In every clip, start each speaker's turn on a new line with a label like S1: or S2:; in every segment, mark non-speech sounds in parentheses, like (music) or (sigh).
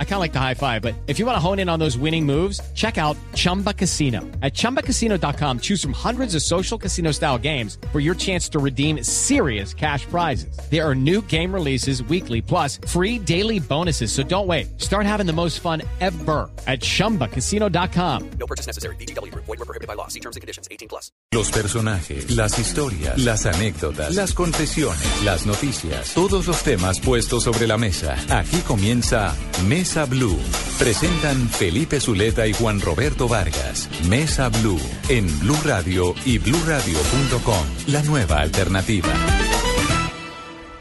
S1: I kind of like the high five, but if you want to hone in on those winning moves, check out Chumba Casino. At ChumbaCasino.com, choose from hundreds of social casino style games for your chance to redeem serious cash prizes. There are new game releases weekly, plus free daily bonuses. So don't wait. Start having the most fun ever at ChumbaCasino.com.
S2: No purchase necessary. BGW. Void were prohibited by law. See terms and conditions. 18 plus.
S3: Los personajes, las historias, las anécdotas, las confesiones, las noticias, todos los temas puestos sobre la mesa. Aquí comienza Mesa Blue. Presentan Felipe Zuleta y Juan Roberto Vargas. Mesa Blue en Blue Radio y bluradio.com. La nueva alternativa.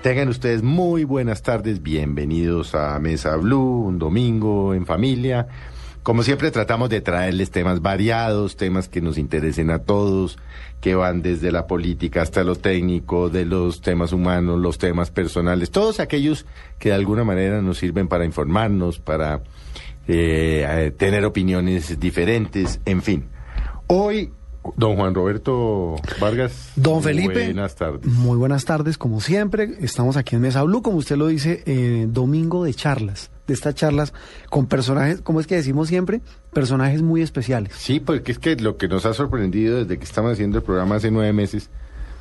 S4: Tengan ustedes muy buenas tardes, bienvenidos a Mesa Blue, un domingo en familia. Como siempre tratamos de traerles temas variados, temas que nos interesen a todos, que van desde la política hasta lo técnico, de los temas humanos, los temas personales, todos aquellos que de alguna manera nos sirven para informarnos, para eh, eh, tener opiniones diferentes, en fin. Hoy Don Juan Roberto Vargas.
S5: Don Felipe.
S4: Buenas tardes.
S5: Muy buenas tardes, como siempre. Estamos aquí en Mesa Blue, como usted lo dice, eh, domingo de charlas. De estas charlas con personajes, como es que decimos siempre, personajes muy especiales.
S4: Sí, porque es que lo que nos ha sorprendido desde que estamos haciendo el programa hace nueve meses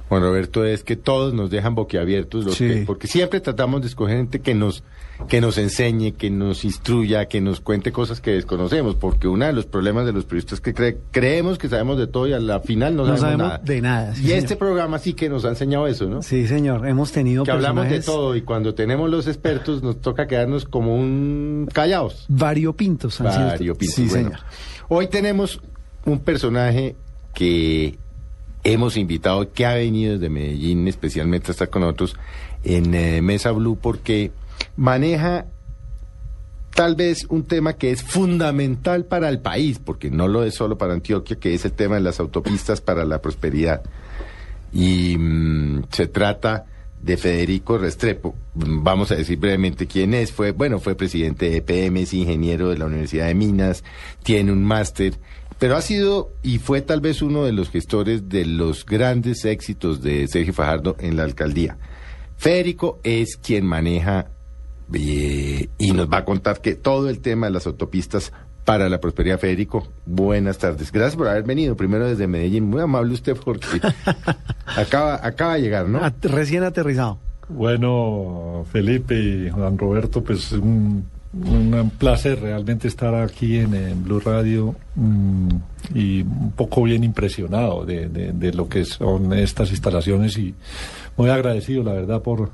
S4: Juan Roberto, es que todos nos dejan boquiabiertos, los
S5: Sí.
S4: que- porque siempre tratamos de escoger gente que nos, que nos enseñe, que nos instruya, que nos cuente cosas que desconocemos, porque uno de los problemas de los periodistas es que cre- creemos que sabemos de todo y a la final no,
S5: No
S4: sabemos,
S5: sabemos
S4: nada.
S5: de nada, sí,
S4: y
S5: señor.
S4: este programa sí que nos ha enseñado eso, ¿no?
S5: Sí, señor. Hemos tenido
S4: Que hablamos de
S5: personajes
S4: todo y cuando tenemos los expertos nos toca quedarnos como un callados.
S5: variopintos. han sido-
S4: Variopintos.
S5: Sí,
S4: Bueno,
S5: señor.
S4: Hoy tenemos un personaje que hemos invitado, que ha venido desde Medellín, especialmente a estar con nosotros en eh, Mesa Blue, porque maneja tal vez un tema que es fundamental para el país, porque no lo es solo para Antioquia, que es el tema de las autopistas para la prosperidad. Y mm, se trata de Federico Restrepo. Vamos a decir brevemente quién es. Fue, bueno, fue presidente de EPM, es ingeniero de la Universidad de Minas, tiene un máster, pero ha sido y fue tal vez uno de los gestores de los grandes éxitos de Sergio Fajardo en la alcaldía. Federico es quien maneja eh, y nos va a contar que todo el tema de las autopistas para la prosperidad, Federico. Buenas tardes. Gracias por haber venido. Primero desde Medellín. Muy amable usted porque (laughs) acaba, acaba de llegar, ¿no?
S5: At- recién aterrizado.
S6: Bueno, Felipe y Juan Roberto, pues es un, un placer realmente estar aquí en, en Blue Radio mm, y un poco bien impresionado de, de- de lo que son estas instalaciones y muy agradecido, la verdad, por,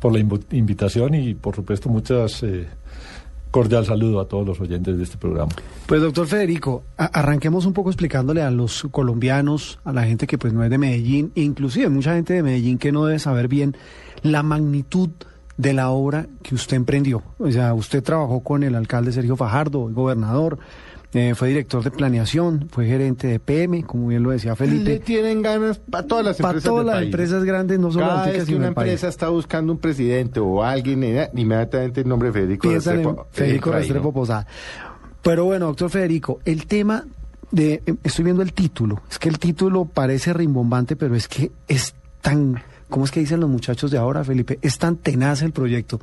S6: por la invitación y por supuesto muchas eh, cordial saludo a todos los oyentes de este programa.
S5: Pues, doctor Federico, arranquemos un poco explicándole a los colombianos, a la gente que pues no es de Medellín, e inclusive mucha gente de Medellín que no debe saber bien la magnitud de la obra que usted emprendió. O sea, usted trabajó con el alcalde Sergio Fajardo, el gobernador, eh, fue director de planeación, fue gerente de PM, como bien lo decía
S4: Le
S5: Felipe.
S4: tienen ganas para todas las
S5: Para
S4: empresas
S5: todas
S4: del
S5: las
S4: país.
S5: empresas grandes, no solo
S4: Cada vez que una
S5: país.
S4: empresa está buscando un presidente o alguien, eh, inmediatamente el nombre de Federico
S5: piensan en
S4: Restrepo
S5: Federico
S4: entra ahí,
S5: Restrepo. Posada. Pero bueno, doctor Federico, el tema de, em, estoy viendo el título, es que el título parece rimbombante, pero es que es tan, ¿cómo es que dicen los muchachos de ahora, Felipe? Es tan tenaz el proyecto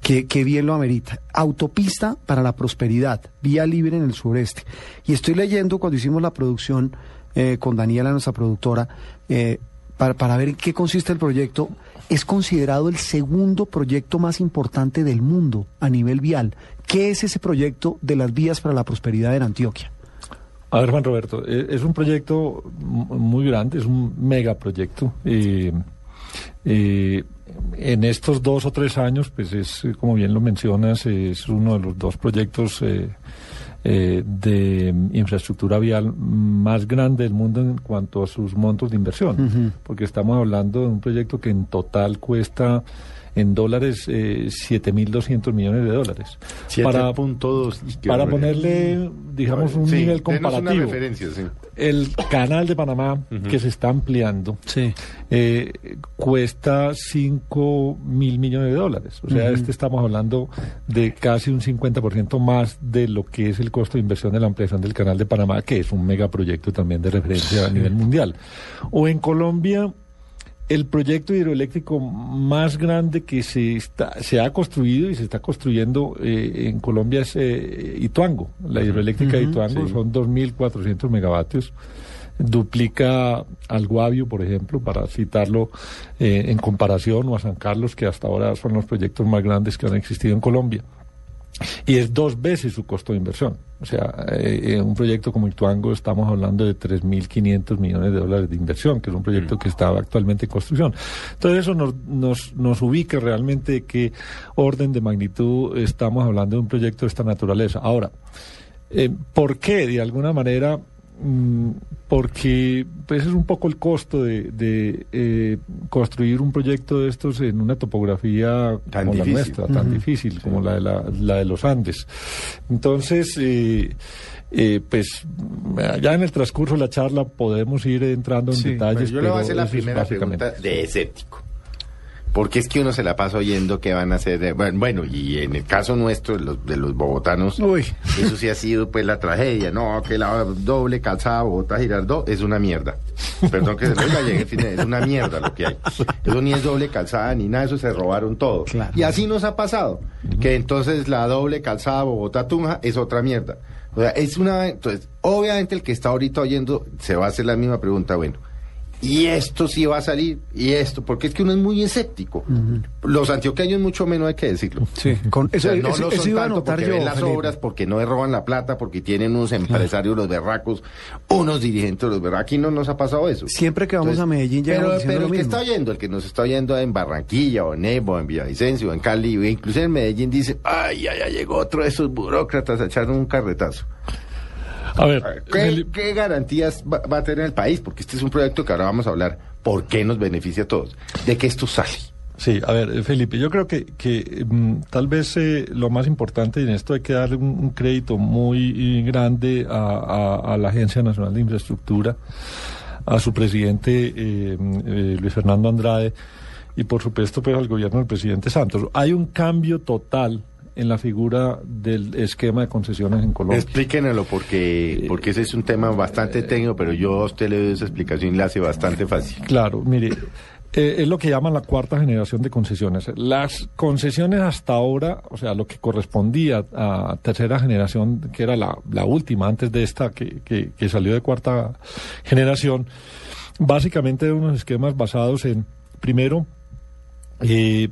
S5: que, que bien lo amerita. Autopista para la prosperidad, vía libre en el sureste. Y estoy leyendo cuando hicimos la producción eh, con Daniela, nuestra productora, eh, para, para ver en qué consiste el proyecto, es considerado el segundo proyecto más importante del mundo a nivel vial. ¿Qué es ese proyecto de las vías para la prosperidad en Antioquia?
S6: A ver, Juan Roberto, eh, es un proyecto muy grande, es un megaproyecto. Eh, eh, en estos dos o tres años, pues es, como bien lo mencionas, es uno de los dos proyectos eh, eh, de infraestructura vial más grande del mundo en cuanto a sus montos de inversión, porque estamos hablando de un proyecto que en total cuesta en dólares eh, 7.200 millones de dólares. Para,
S4: 7.2. qué
S6: para
S4: barbaridad.
S6: ponerle, digamos, un
S4: Sí,
S6: nivel
S4: una
S6: comparativo.
S4: referencia, sí.
S6: El canal de Panamá, que se está ampliando,
S5: Sí.
S6: eh, cuesta 5 mil millones de dólares. O sea, este estamos hablando de casi un 50% más de lo que es el costo de inversión de la ampliación del canal de Panamá, que es un megaproyecto también de referencia a nivel mundial. O en Colombia, el proyecto hidroeléctrico más grande que se, está, se ha construido y se está construyendo eh, en Colombia es eh, Ituango. La hidroeléctrica de Ituango
S4: sí.
S6: son 2.400 megavatios. Duplica al Guavio, por ejemplo, para citarlo eh, en comparación, o a San Carlos, que hasta ahora son los proyectos más grandes que han existido en Colombia. Y es dos veces su costo de inversión. O sea, eh, en un proyecto como Ituango estamos hablando de 3.500 millones de dólares de inversión, que es un proyecto que está actualmente en construcción. Entonces eso nos, nos, nos ubica realmente de qué orden de magnitud estamos hablando de un proyecto de esta naturaleza. Ahora, eh, ¿por qué? De alguna manera, mm, porque pues es un poco el costo de, de, eh, construir un proyecto de estos en una topografía
S4: Tan
S6: como
S4: difícil.
S6: la nuestra, tan difícil como la de, la, la de los Andes. Entonces, eh, eh, pues ya en el transcurso de la charla podemos ir entrando en
S5: Sí,
S6: detalles.
S4: Yo le voy a hacer la primera pregunta de escéptico. Porque es que uno se la pasa oyendo que van a hacer. Bueno, bueno, y en el caso nuestro, de los, de los bogotanos,
S5: Uy.
S4: eso sí ha sido pues la tragedia. No, que la doble calzada Bogotá Girardot es una mierda. Perdón que se lo diga, es una mierda lo que hay. Eso ni es doble calzada ni nada, eso se robaron todo.
S5: Claro.
S4: Y así nos ha pasado. Que entonces la doble calzada Bogotá Tunja es otra mierda. O sea, es una. Entonces, obviamente el que está ahorita oyendo se va a hacer la misma pregunta. Bueno, y esto sí va a salir, y esto, porque es que uno es muy escéptico. Los antioqueños mucho menos hay que decirlo.
S5: Sí, con
S4: O
S5: eso,
S4: sea, no
S5: eso-
S4: lo
S5: eso
S4: son
S5: iba a
S4: tanto porque
S5: yo.
S4: ven las
S5: Felipe.
S4: obras, porque no roban la plata, porque tienen unos empresarios los berracos, unos dirigentes los berracos. Aquí no nos ha pasado eso.
S5: Siempre que vamos a Medellín llegamos
S4: Pero, pero
S5: lo
S4: el que
S5: mismo.
S4: está oyendo, el que nos está oyendo en Barranquilla, o en Nebo, o en Villavicencio, o en Cali, o incluso en Medellín, dice, ay, ya, ya llegó otro de esos burócratas a echar un carretazo.
S6: A ver,
S4: ¿Qué,
S6: Felipe-
S4: qué garantías va, va a tener el país? Porque este es un proyecto que ahora vamos a hablar. ¿Por qué nos beneficia a todos? ¿De qué esto sale?
S6: Sí, a ver, eh, Felipe, yo creo que, que mm, tal vez eh, lo más importante y en esto hay que darle un, un crédito muy eh, grande a, a- a la Agencia Nacional de Infraestructura, a su presidente eh, eh, Luis Fernando Andrade y por supuesto pues al gobierno del presidente Santos. Hay un cambio total en la figura del esquema de concesiones en Colombia.
S4: Explíquenlo porque, porque ese es un tema bastante técnico, pero yo a usted le doy esa explicación y la hace bastante fácil.
S6: Claro, mire, eh, es lo que llaman la cuarta generación de concesiones. Las concesiones hasta ahora, o sea, lo que correspondía a tercera generación, que era la, la última antes de esta que, que, que salió de cuarta generación, básicamente eran unos esquemas basados en, primero, eh,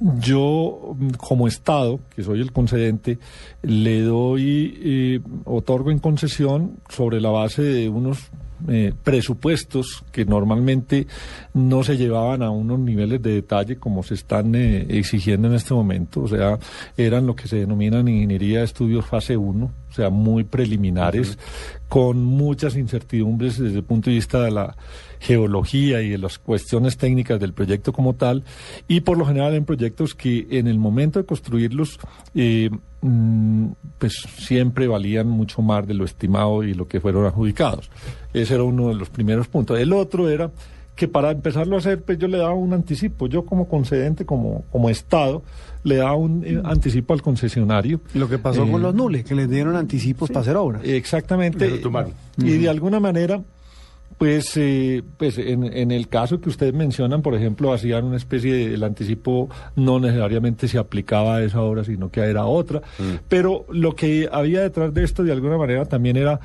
S6: yo, mm, como Estado, que soy el concedente, le doy, eh, otorgo en concesión sobre la base de unos eh, presupuestos que normalmente no se llevaban a unos niveles de detalle como se están eh, exigiendo en este momento. O sea, eran lo que se denominan ingeniería de estudios fase 1, o sea, muy preliminares, con muchas incertidumbres desde el punto de vista de la geología y de las cuestiones técnicas del proyecto como tal, y por lo general en proyectos que en el momento de construirlos, eh, mm, pues siempre valían mucho más de lo estimado y lo que fueron adjudicados. Ese era uno de los primeros puntos. El otro era que para empezarlo a hacer, pues yo le daba un anticipo. Yo como concedente, como, como Estado, le daba un eh, anticipo al concesionario.
S5: Lo que pasó
S6: Eh,
S5: con los nules, que les dieron anticipos para hacer obras.
S6: Exactamente.
S4: Y lo tumbaron.
S6: Y de alguna manera, pues, eh, pues en, en el caso que ustedes mencionan, por ejemplo, hacían una especie de, el anticipo no necesariamente se aplicaba a esa obra, sino que era otra. Pero lo que había detrás de esto, de alguna manera, también era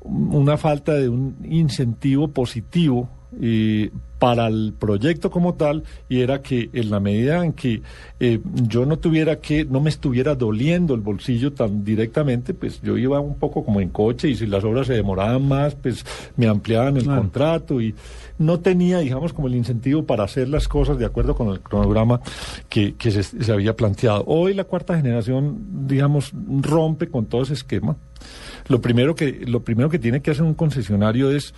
S6: una falta de un incentivo positivo eh, para el proyecto como tal y era que en la medida en que eh, yo no tuviera que, no me estuviera doliendo el bolsillo tan directamente, pues yo iba un poco como en coche y si las obras se demoraban más, pues me ampliaban el
S5: Claro.
S6: contrato y no tenía, digamos, como el incentivo para hacer las cosas de acuerdo con el cronograma que, que se, se había planteado. Hoy la cuarta generación, digamos, rompe con todo ese esquema. Lo primero que, lo primero que tiene que hacer un concesionario es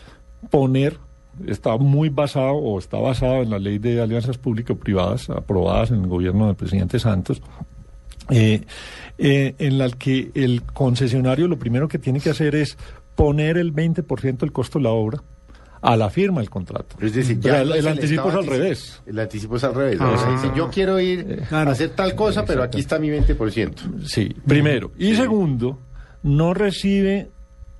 S6: poner está muy basado o está basado en la ley de alianzas público-privadas aprobadas en el gobierno del presidente Santos. eh, eh, en la que el concesionario lo primero que tiene que hacer es poner el 20% del costo de la obra a la firma del contrato.
S4: Es decir, ya
S6: el, el anticipo es al revés.
S4: El anticipo es al revés.
S5: Ah.
S4: O sea, dice, yo quiero ir
S5: Claro.
S4: a hacer tal cosa, pero aquí está mi 20%.
S6: Sí, primero. Y segundo, no recibe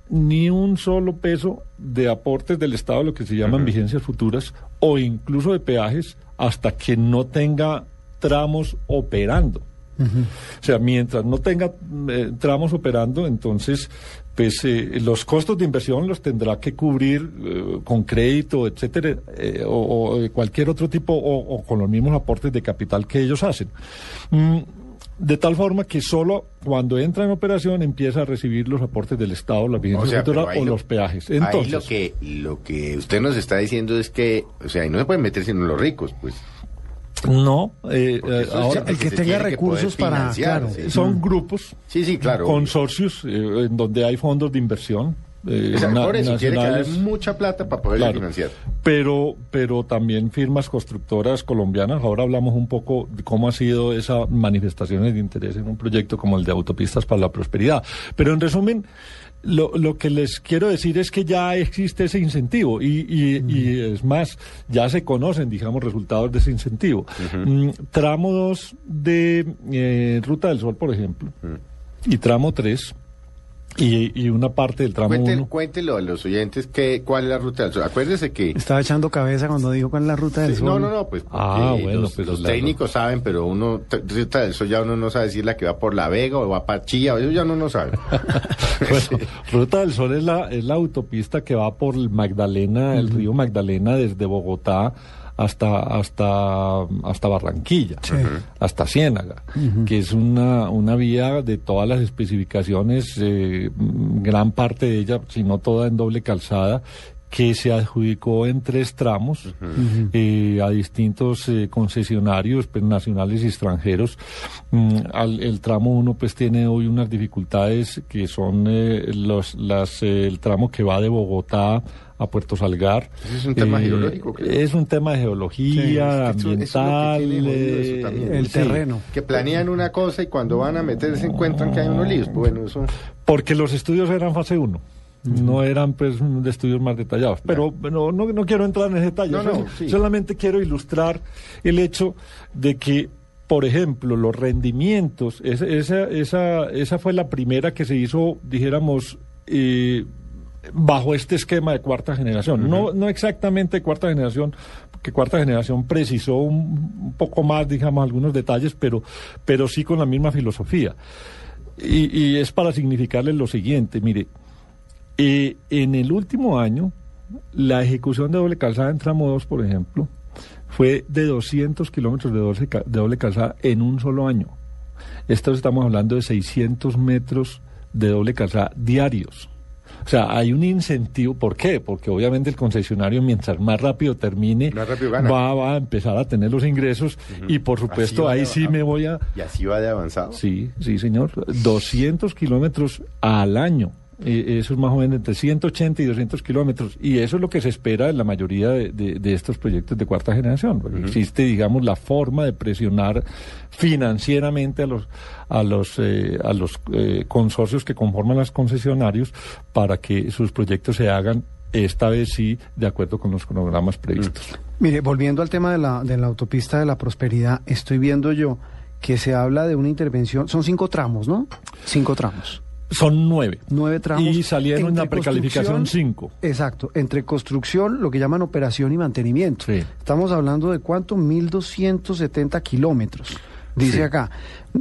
S6: ni un solo peso de aportes del Estado, lo que se llaman vigencias futuras, o incluso de peajes, hasta que no tenga tramos operando. O sea, mientras no tenga eh, tramos operando, entonces, pues eh, los costos de inversión los tendrá que cubrir eh, con crédito, etcétera, eh, o, o, cualquier otro tipo, o, o con los mismos aportes de capital que ellos hacen. Mm, de tal forma que solo cuando entra en operación empieza a recibir los aportes del Estado, la vigencia
S4: sea,
S6: o
S4: lo-
S6: los peajes.
S4: ahí
S6: Entonces,
S4: lo que, lo que usted nos está diciendo es que, o sea, ahí no se pueden meter sino los ricos, pues.
S6: no, eh, eh, ahora
S5: el que tenga
S4: que
S5: recursos para- claro,
S4: sí.
S6: son grupos
S4: Sí, sí, claro.
S6: consorcios eh, en donde hay fondos de inversión. Eh,
S4: O sea,
S6: na-
S4: eso tiene que haber mucha plata para poder
S6: Claro.
S4: financiar.
S6: Pero, pero también firmas constructoras colombianas. Ahora hablamos un poco de cómo ha sido esa manifestaciones de interés en un proyecto como el de Autopistas para la Prosperidad. Pero en resumen, lo, lo que les quiero decir es que ya existe ese incentivo y, y- y es más, ya se conocen, digamos, resultados de ese incentivo. Mm, tramo 2 de eh, Ruta del Sol, por ejemplo, y tramo 3. Y, y una parte del tramo 1.
S4: cuéntelo a los oyentes que, cuál es la ruta del sol. Acuérdese que...
S5: Estaba echando cabeza cuando dijo cuál es la ruta del
S4: Sí,
S5: sol.
S4: no, no, no, pues
S6: Ah, bueno,
S4: los,
S6: pues
S4: los
S6: la-
S4: técnicos saben, pero uno, ruta del sol ya uno no sabe si es la que va por La Vega o va para Chía, eso ya uno no sabe. (laughs)
S6: Bueno, Ruta del Sol es la, es la autopista que va por el Magdalena, el río Magdalena, desde Bogotá hasta, hasta, hasta Barranquilla, hasta Ciénaga, que es una, una vía de todas las especificaciones, eh, gran parte de ella, si no toda en doble calzada, que se adjudicó en tres tramos eh, a distintos eh, concesionarios pues, nacionales y extranjeros. Mm, al- el tramo 1 pues tiene hoy unas dificultades que son eh, los, las, eh, el tramo que va de Bogotá a Puerto Salgar. Eh,
S4: Ese es un tema geológico, creo.
S6: Es un tema de geología,
S4: Sí, es que
S6: ambiental. eh,
S4: también.
S5: El
S6: sí.
S5: terreno.
S4: que planean una cosa y cuando van a meterse encuentran que hay unos líos. Bueno, eso...
S6: Porque los estudios eran fase 1. No eran pues de estudios más detallados. Pero no, no, no quiero entrar en ese detalle.
S4: No, no,
S6: Sol-
S4: sí.
S6: Solamente quiero ilustrar el hecho de que, por ejemplo, los rendimientos, esa, esa, esa, esa fue la primera que se hizo, dijéramos, eh, bajo este esquema de cuarta generación. no, no exactamente cuarta generación, porque cuarta generación precisó un, un poco más, digamos, algunos detalles, pero, pero sí con la misma filosofía. Y, y es para significarles lo siguiente, mire, eh, en el último año, la ejecución de doble calzada en tramo 2, por ejemplo, fue de 200 kilómetros de, doble de doble calzada en un solo año. Esto estamos hablando de 600 metros de doble calzada diarios. O sea, hay un incentivo. ¿Por qué? Porque obviamente el concesionario, mientras más rápido termine,
S4: Más rápido gana.
S6: va, va a empezar a tener los ingresos y por supuesto ahí sí me voy a...
S4: Y así va de avanzado.
S6: Sí, sí, señor. 200 kilómetros al año. Eh, eso es más o menos entre 180 y 200 kilómetros. Y eso es lo que se espera en la mayoría de, de- de estos proyectos de cuarta generación. Existe, digamos, la forma de presionar financieramente a los, a los, eh, a los eh, consorcios que conforman los concesionarios para que sus proyectos se hagan, esta vez sí, de acuerdo con los cronogramas previstos.
S5: Mire, volviendo al tema de la, de la autopista de la prosperidad, estoy viendo yo que se habla de una intervención, son cinco tramos, ¿no? Cinco tramos.
S6: Son nueve.
S5: Nueve tramos.
S6: Y salieron en la precalificación cinco.
S5: Exacto, entre construcción, lo que llaman operación y mantenimiento.
S6: Sí.
S5: Estamos hablando de cuánto, 1.270 kilómetros, dice
S6: Sí.
S5: acá,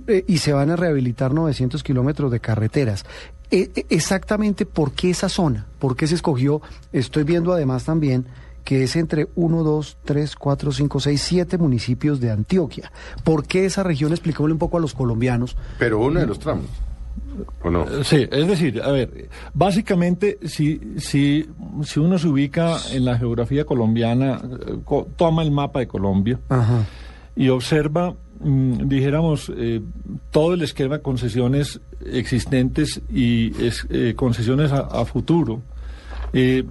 S5: Eh, y se van a rehabilitar 900 kilómetros de carreteras. Eh, eh, exactamente, ¿por qué esa zona? ¿Por qué se escogió? Estoy viendo además también que es entre 1, 2, 3, 4, 5, 6, 7 municipios de Antioquia. ¿Por qué esa región? Expliquémosle un poco a los colombianos.
S4: Pero uno de los tramos. ¿O no?
S6: Sí, es decir, a ver, básicamente si, si, si uno se ubica en la geografía colombiana, eh, co- toma el mapa de Colombia
S5: Ajá.
S6: y observa, mm, dijéramos, eh, todo el esquema de concesiones existentes y es- eh, concesiones a, a futuro. eh,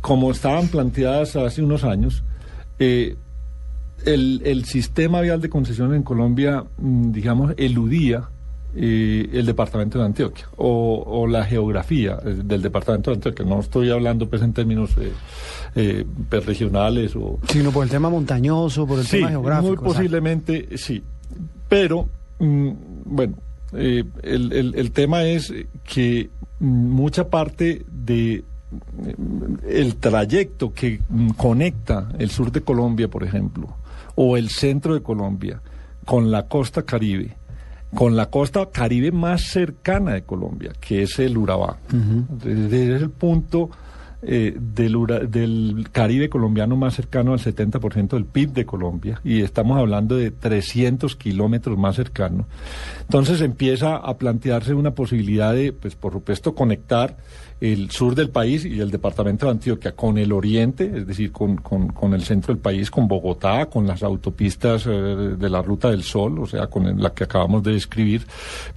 S6: como estaban planteadas hace unos años, eh, el, el sistema vial de concesiones en Colombia, mm, digamos, eludía eh, el departamento de Antioquia o, o la geografía eh, del departamento de Antioquia. No estoy hablando pues en términos eh, eh, pues, regionales o...
S5: Sino por el tema montañoso, por el
S6: Sí,
S5: tema geográfico.
S6: muy posiblemente sí. Pero, mm, bueno, eh, el, el- el tema es que mucha parte de mm, el trayecto que mm, conecta el sur de Colombia, por ejemplo, o el centro de Colombia con la costa caribe, con la costa caribe más cercana de Colombia, que es el Urabá. Desde el punto eh, del, Ura- del Caribe colombiano más cercano al 70% del PIB de Colombia, y estamos hablando de 300 kilómetros más cercano. Entonces empieza a plantearse una posibilidad de, pues por supuesto, conectar el sur del país y el departamento de Antioquia con el oriente, es decir, con, con- con el centro del país, con Bogotá, con las autopistas eh, de la Ruta del Sol, o sea, con la que acabamos de describir,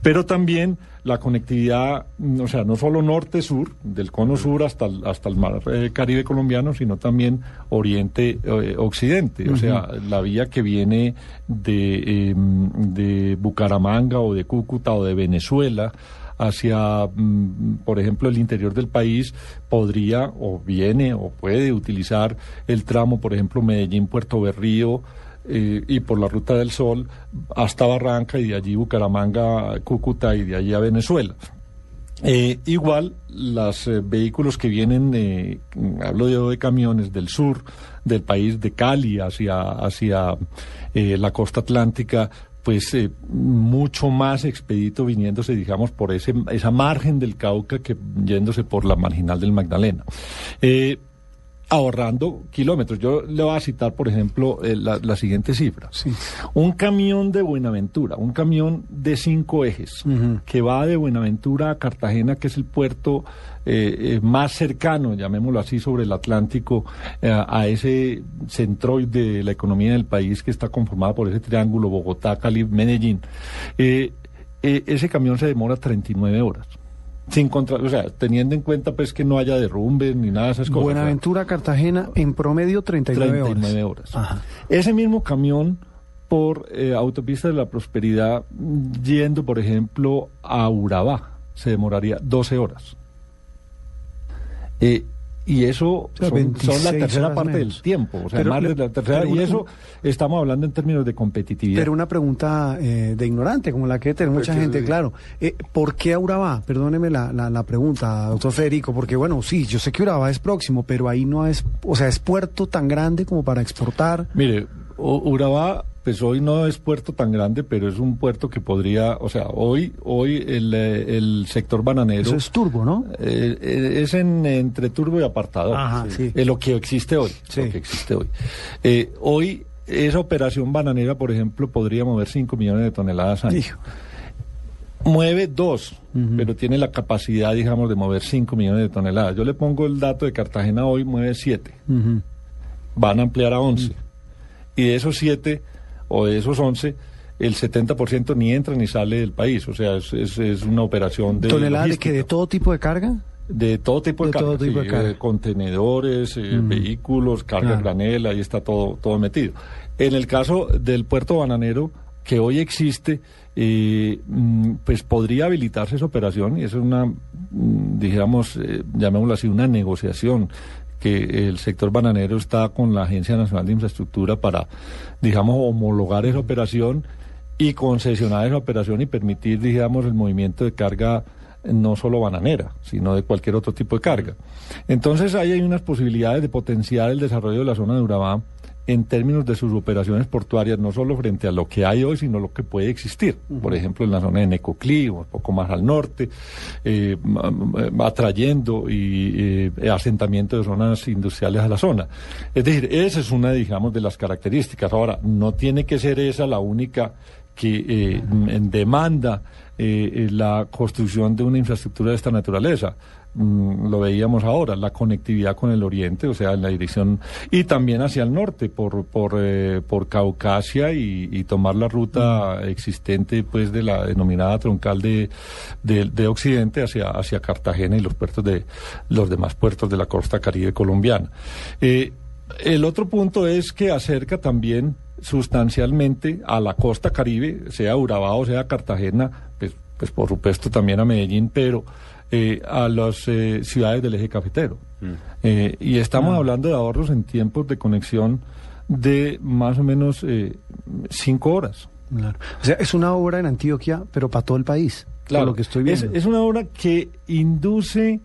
S6: pero también la conectividad, o sea, no solo norte-sur, del cono sur hasta el, hasta el mar eh, Caribe colombiano, sino también oriente-occidente, o sea, la vía que viene de, em, de Bucaramanga o de Cúcuta o de Venezuela hacia, mm, por ejemplo, el interior del país, podría o viene o puede utilizar el tramo, por ejemplo, Medellín-Puerto Berrío, eh, y por la Ruta del Sol hasta Barranca y de allí Bucaramanga, Cúcuta y de allí a Venezuela. Eh, igual, los vehículos que vienen, eh, hablo de, de camiones del sur del país, de Cali hacia, hacia eh, la costa atlántica, pues eh, mucho más expedito viniéndose, digamos, por ese, esa margen del Cauca que yéndose por la marginal del Magdalena. Eh, ahorrando kilómetros. Yo le voy a citar, por ejemplo, eh, la, la siguiente cifra.
S5: Sí.
S6: Un camión de Buenaventura, un camión de cinco ejes, que va de Buenaventura a Cartagena, que es el puerto eh, eh, más cercano, llamémoslo así, sobre el Atlántico, eh, a ese centroide de la economía del país que está conformado por ese triángulo Bogotá, Cali, Medellín. Eh, ese camión se demora 39 horas. Sin contra, o sea, teniendo en cuenta pues que no haya derrumbes ni nada de esas cosas.
S5: Buenaventura, Cartagena, en promedio 39,
S6: 39
S5: horas.
S6: horas.
S5: Ajá.
S6: Ese mismo camión por eh, autopista de la prosperidad yendo, por ejemplo, a Urabá, se demoraría 12 horas. Eh, y eso
S5: sea,
S6: son, son
S5: 26
S6: la tercera parte
S5: menos.
S6: del tiempo, o sea,
S5: Pero-
S6: más de la tercera,
S5: pero
S6: y
S5: una-
S6: eso estamos hablando en términos de competitividad.
S5: Pero una pregunta eh, de ignorante, como la que tiene mucha gente, claro. Eh, ¿Por qué a Urabá? Perdóneme la, la, la pregunta, doctor Federico, porque bueno, sí, yo sé que Urabá es próximo, pero ahí no es, o sea, es puerto tan grande como para exportar.
S6: Mire, Urabá, pues hoy no es puerto tan grande, pero es un puerto que podría, o sea, hoy, hoy el, eh, el sector bananero
S5: Eso es turbo, ¿no?
S6: eh, eh, es en, entre turbo y apartador.
S5: Ajá, sí.
S6: Es lo que existe hoy.
S5: Sí.
S6: Lo que existe hoy. Eh, hoy esa operación bananera, por ejemplo, podría mover 5 millones de toneladas año.
S5: Hijo.
S6: Mueve dos, pero tiene la capacidad, digamos, de mover 5 millones de toneladas. Yo le pongo el dato de Cartagena hoy, mueve 7
S5: Ujú.
S6: van a ampliar a 11. Y de esos 7 o de esos 11, el 70% ni entra ni sale del país. O sea, es, es, es una operación de...
S5: ¿Toneladas de que de todo tipo de carga?
S6: De todo tipo de,
S5: De todo
S6: carga,
S5: de carga.
S6: eh, contenedores, eh, vehículos, carga
S5: Claro.
S6: granel, ahí está todo, todo metido. En el caso del puerto bananero, que hoy existe, eh, mm, pues podría habilitarse esa operación y eso es una, mm, digamos, eh, llamémoslo así, una negociación que el sector bananero está con la Agencia Nacional de Infraestructura para, digamos, homologar esa operación y concesionar esa operación y permitir, digamos, el movimiento de carga no solo bananera, sino de cualquier otro tipo de carga. Entonces ahí hay unas posibilidades de potenciar el desarrollo de la zona de Urabá en términos de sus operaciones portuarias, no solo frente a lo que hay hoy, sino lo que puede existir. Por ejemplo, en la zona de Necoclí, un poco más al norte, eh, atrayendo y eh, asentamiento de zonas industriales a la zona. Es decir, esa es una, digamos, de las características. Ahora, no tiene que ser esa la única que eh, demanda eh, la construcción de una infraestructura de esta naturaleza. Mm, lo veíamos ahora, la conectividad con el oriente, o sea, en la dirección, y también hacia el norte, por, por, eh, por Caucasia y, y tomar la ruta existente, pues, de la denominada troncal de, de, de Occidente hacia, hacia Cartagena y los puertos de, los demás puertos de la costa caribe colombiana. Eh, el otro punto es que acerca también sustancialmente a la costa caribe, sea Urabá o sea Cartagena, pues, pues por supuesto también a Medellín, pero eh, a las eh, ciudades del eje cafetero. Eh, y estamos hablando de ahorros en tiempos de conexión de más o menos eh, cinco horas.
S5: Claro. O sea, es una obra en Antioquia, pero para todo el país. Claro, lo que estoy
S6: es,
S5: viendo.
S6: es una obra que induce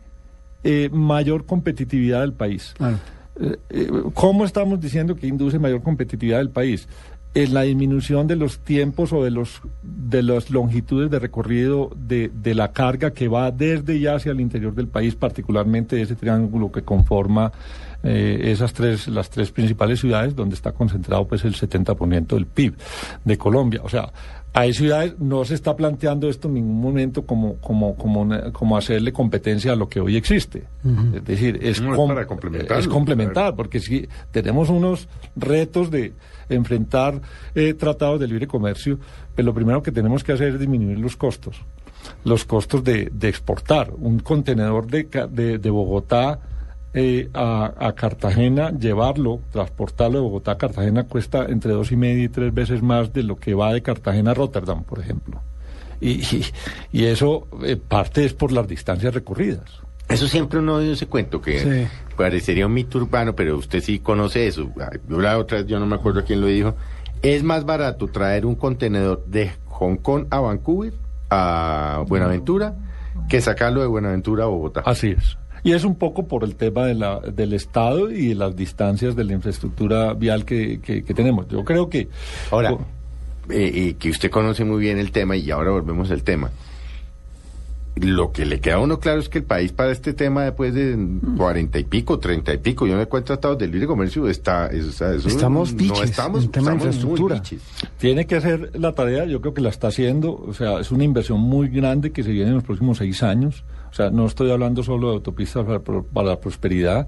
S6: eh, mayor competitividad del país.
S5: Claro.
S6: Eh, eh, ¿Cómo estamos diciendo que induce mayor competitividad del país? En la disminución de los tiempos o de los de las longitudes de recorrido de, de la carga que va desde ya hacia el interior del país, particularmente ese triángulo que conforma eh, esas tres las tres principales ciudades donde está concentrado pues el 70% del PIB de Colombia. O sea, hay ciudades, no se está planteando esto en ningún momento como, como, como, una- como hacerle competencia a lo que hoy existe. Es decir, es,
S4: No, es
S6: com- complementar,
S4: claro.
S6: porque si tenemos unos retos de enfrentar eh, tratados de libre comercio, pues lo primero que tenemos que hacer es disminuir los costos. Los costos de, de exportar. Un contenedor de, ca- de, de Bogotá eh, a, a Cartagena, llevarlo, transportarlo de Bogotá a Cartagena cuesta entre dos y media y tres veces más de lo que va de Cartagena a Rotterdam, por ejemplo. Y, y, y eso eh, parte es por las distancias recorridas.
S4: Eso siempre uno oído ese cuento que
S5: Sí.
S4: parecería un mito urbano, pero usted sí conoce eso. La otra vez, yo no me acuerdo quién lo dijo. Es más barato traer un contenedor de Hong Kong a Vancouver, a Buenaventura, que sacarlo de Buenaventura a Bogotá.
S6: Así es. Y es un poco por el tema de la, del Estado y de las distancias de la infraestructura vial que, que- que tenemos. Yo creo que...
S4: Ahora, eh, eh, que usted conoce muy bien el tema y ahora volvemos al tema. Lo que le queda a uno claro es que el país para este tema después de cuarenta y pico, treinta y pico, yo no encuentro tratados de libre comercio, está... es- o sea, eso
S5: Estamos
S4: no
S5: biches
S4: estamos,
S5: tema de
S4: estamos
S5: infraestructura.
S4: biches.
S6: Tiene que hacer la tarea, yo creo que la está haciendo, o sea, es una inversión muy grande que se viene en los próximos seis años, o sea, no estoy hablando solo de autopistas para, para la prosperidad,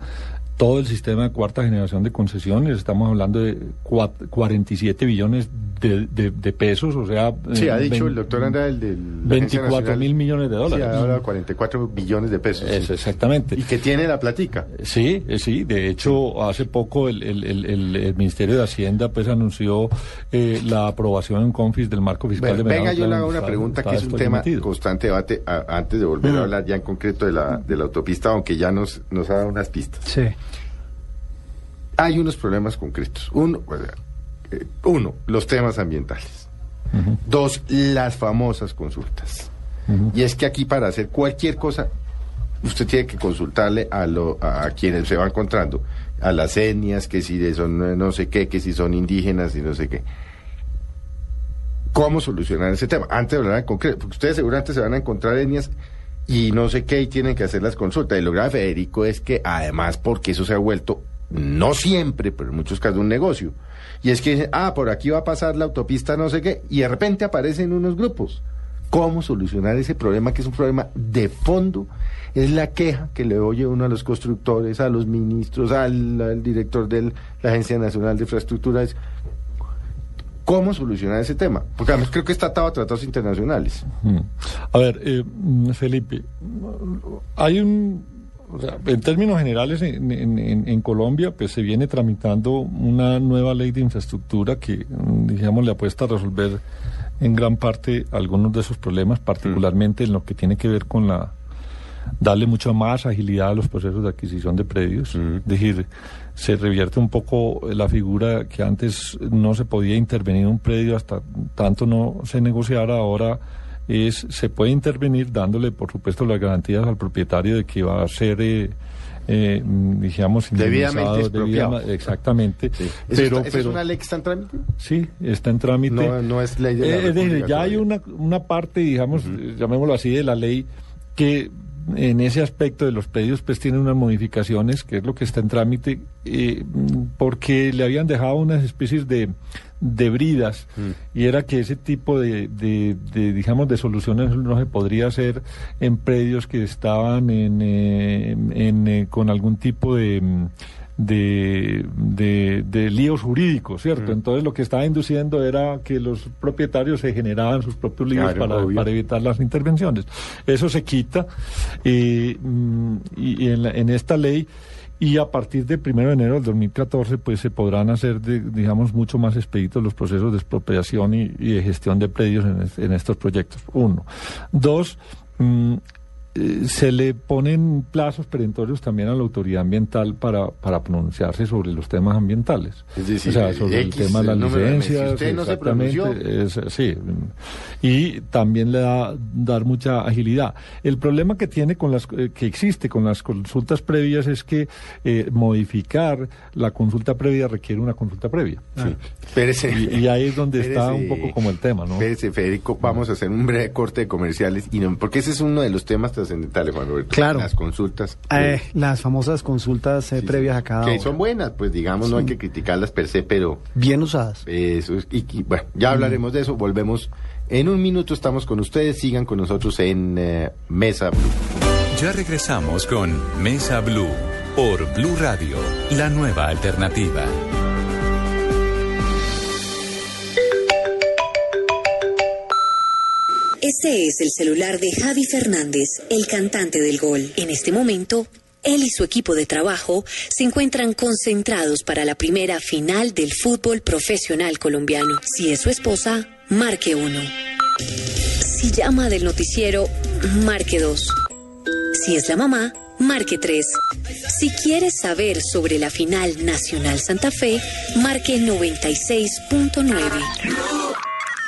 S6: todo el sistema de cuarta generación de concesiones, estamos hablando de cua- 47 billones de, de- de pesos, o sea...
S4: Sí,
S6: eh,
S4: ha dicho
S6: vein-
S4: el doctor Anda, el del... la Agencia
S6: 24
S4: Nacional.
S6: mil millones de dólares.
S4: Sí, ha hablado de 44 billones de pesos.
S6: Eso,
S4: sí.
S6: exactamente.
S4: Y que tiene la platica.
S6: Sí, eh, sí. De hecho, hace poco el, el- el- el- el Ministerio de Hacienda pues anunció eh, la aprobación en Confis del marco fiscal
S4: Bueno,
S6: de
S4: venga, yo le hago una pregunta
S6: está
S4: que es un tema constante debate a- antes de volver a hablar ya en concreto de la, de la autopista, aunque ya nos, nos ha dado unas pistas.
S5: Sí.
S4: Hay unos problemas concretos. Uno, eh, uno los temas ambientales. Dos, las famosas consultas. Y es que aquí para hacer cualquier cosa, usted tiene que consultarle a, lo, a, quienes se va encontrando, a las etnias, que si son eh, no sé qué, que si son indígenas y no sé qué. ¿Cómo solucionar ese tema? Antes de hablar en concreto, porque ustedes seguramente se van a encontrar etnias y no sé qué y tienen que hacer las consultas. Y lo grave, Federico, es que además, porque eso se ha vuelto, no siempre, pero en muchos casos, un negocio. Y es que dicen, ah, por aquí va a pasar la autopista no sé qué, y de repente aparecen unos grupos. ¿Cómo solucionar ese problema que es un problema de fondo? Es la queja que le oye uno a los constructores, a los ministros, al, director de la Agencia Nacional de Infraestructura. es, ¿Cómo solucionar ese tema? Porque además creo que está atado a tratados internacionales.
S6: Mm. A ver, eh, Felipe, hay un, o sea, en términos generales en, en- Colombia, pues se viene tramitando una nueva ley de infraestructura que, mm, digamos, le apuesta a resolver en gran parte algunos de esos problemas, particularmente en lo que tiene que ver con la darle mucha más agilidad a los procesos de adquisición de predios.
S4: Mm.
S6: Es decir, se revierte un poco la figura que antes no se podía intervenir en un predio hasta tanto no se negociara, ahora es se puede intervenir dándole, por supuesto, las garantías al propietario de que va a ser, eh, eh, digamos,
S4: Debidamente expropiado.
S6: exactamente.
S4: ¿Eso
S6: Pero,
S4: está- ¿eso es
S6: pero
S4: una ley que está en trámite?
S6: sí, está en trámite.
S4: No, no es ley de la
S6: Eh, es decir,
S4: República
S6: ya hay una, una parte, digamos, eh, llamémoslo así, de la ley que en ese aspecto de los pedidos, pues tiene unas modificaciones, que es lo que está en trámite, eh, porque le habían dejado unas especies de, de bridas, y era que ese tipo de, de, de, digamos, de soluciones no se podría hacer en predios que estaban en, eh, en, eh, con algún tipo de mm, de, de, de líos jurídicos, ¿cierto? Entonces lo que estaba induciendo era que los propietarios se generaban sus propios líos
S4: Claro,
S6: para, evitar las intervenciones. Eso se quita eh, mm, y, en, la- en esta ley y a partir del 1 de enero del 2014 pues se podrán hacer de- digamos mucho más expeditos los procesos de expropiación y, y de gestión de predios en, es- en estos proyectos. Uno. Dos. mm, se le ponen plazos perentorios también a la autoridad ambiental para, para pronunciarse sobre los temas ambientales.
S4: Es decir,
S6: o sea, sobre
S4: X,
S6: el tema de las licencias.
S4: Si usted no se pronunció.
S6: es- sí. Y también le da dar mucha agilidad. El problema que tiene con las eh, que existe con las consultas previas es que eh, modificar la consulta previa requiere una consulta previa.
S4: Espérese.
S6: Y, y ahí es donde está un poco como el tema, ¿no?
S4: Espérese, Federico, vamos a hacer un breve corte de comerciales, y no, porque ese es uno de los temas trascendentales, Juan Roberto.
S5: Claro.
S4: Las consultas.
S5: Eh, las famosas consultas eh,
S4: Sí,
S5: previas
S4: sí.
S5: a cada
S4: Que
S5: hora.
S4: son buenas, pues digamos, no hay que criticarlas per se, pero
S5: Bien usadas.
S4: eso es, y, y, bueno, ya hablaremos de eso, volvemos. En un minuto estamos con ustedes, sigan con nosotros en eh, Mesa Blue.
S3: Ya regresamos con Mesa Blue por Blue Radio, la nueva alternativa.
S7: Este es el celular de Javi Fernández, el cantante del gol. En este momento, él y su equipo de trabajo se encuentran concentrados para la primera final del fútbol profesional colombiano. Si es su esposa, marque uno. Si llama del noticiero, marque dos. Si es la mamá, marque 3. Si quieres saber sobre la final Nacional Santa Fe, marque 96.9.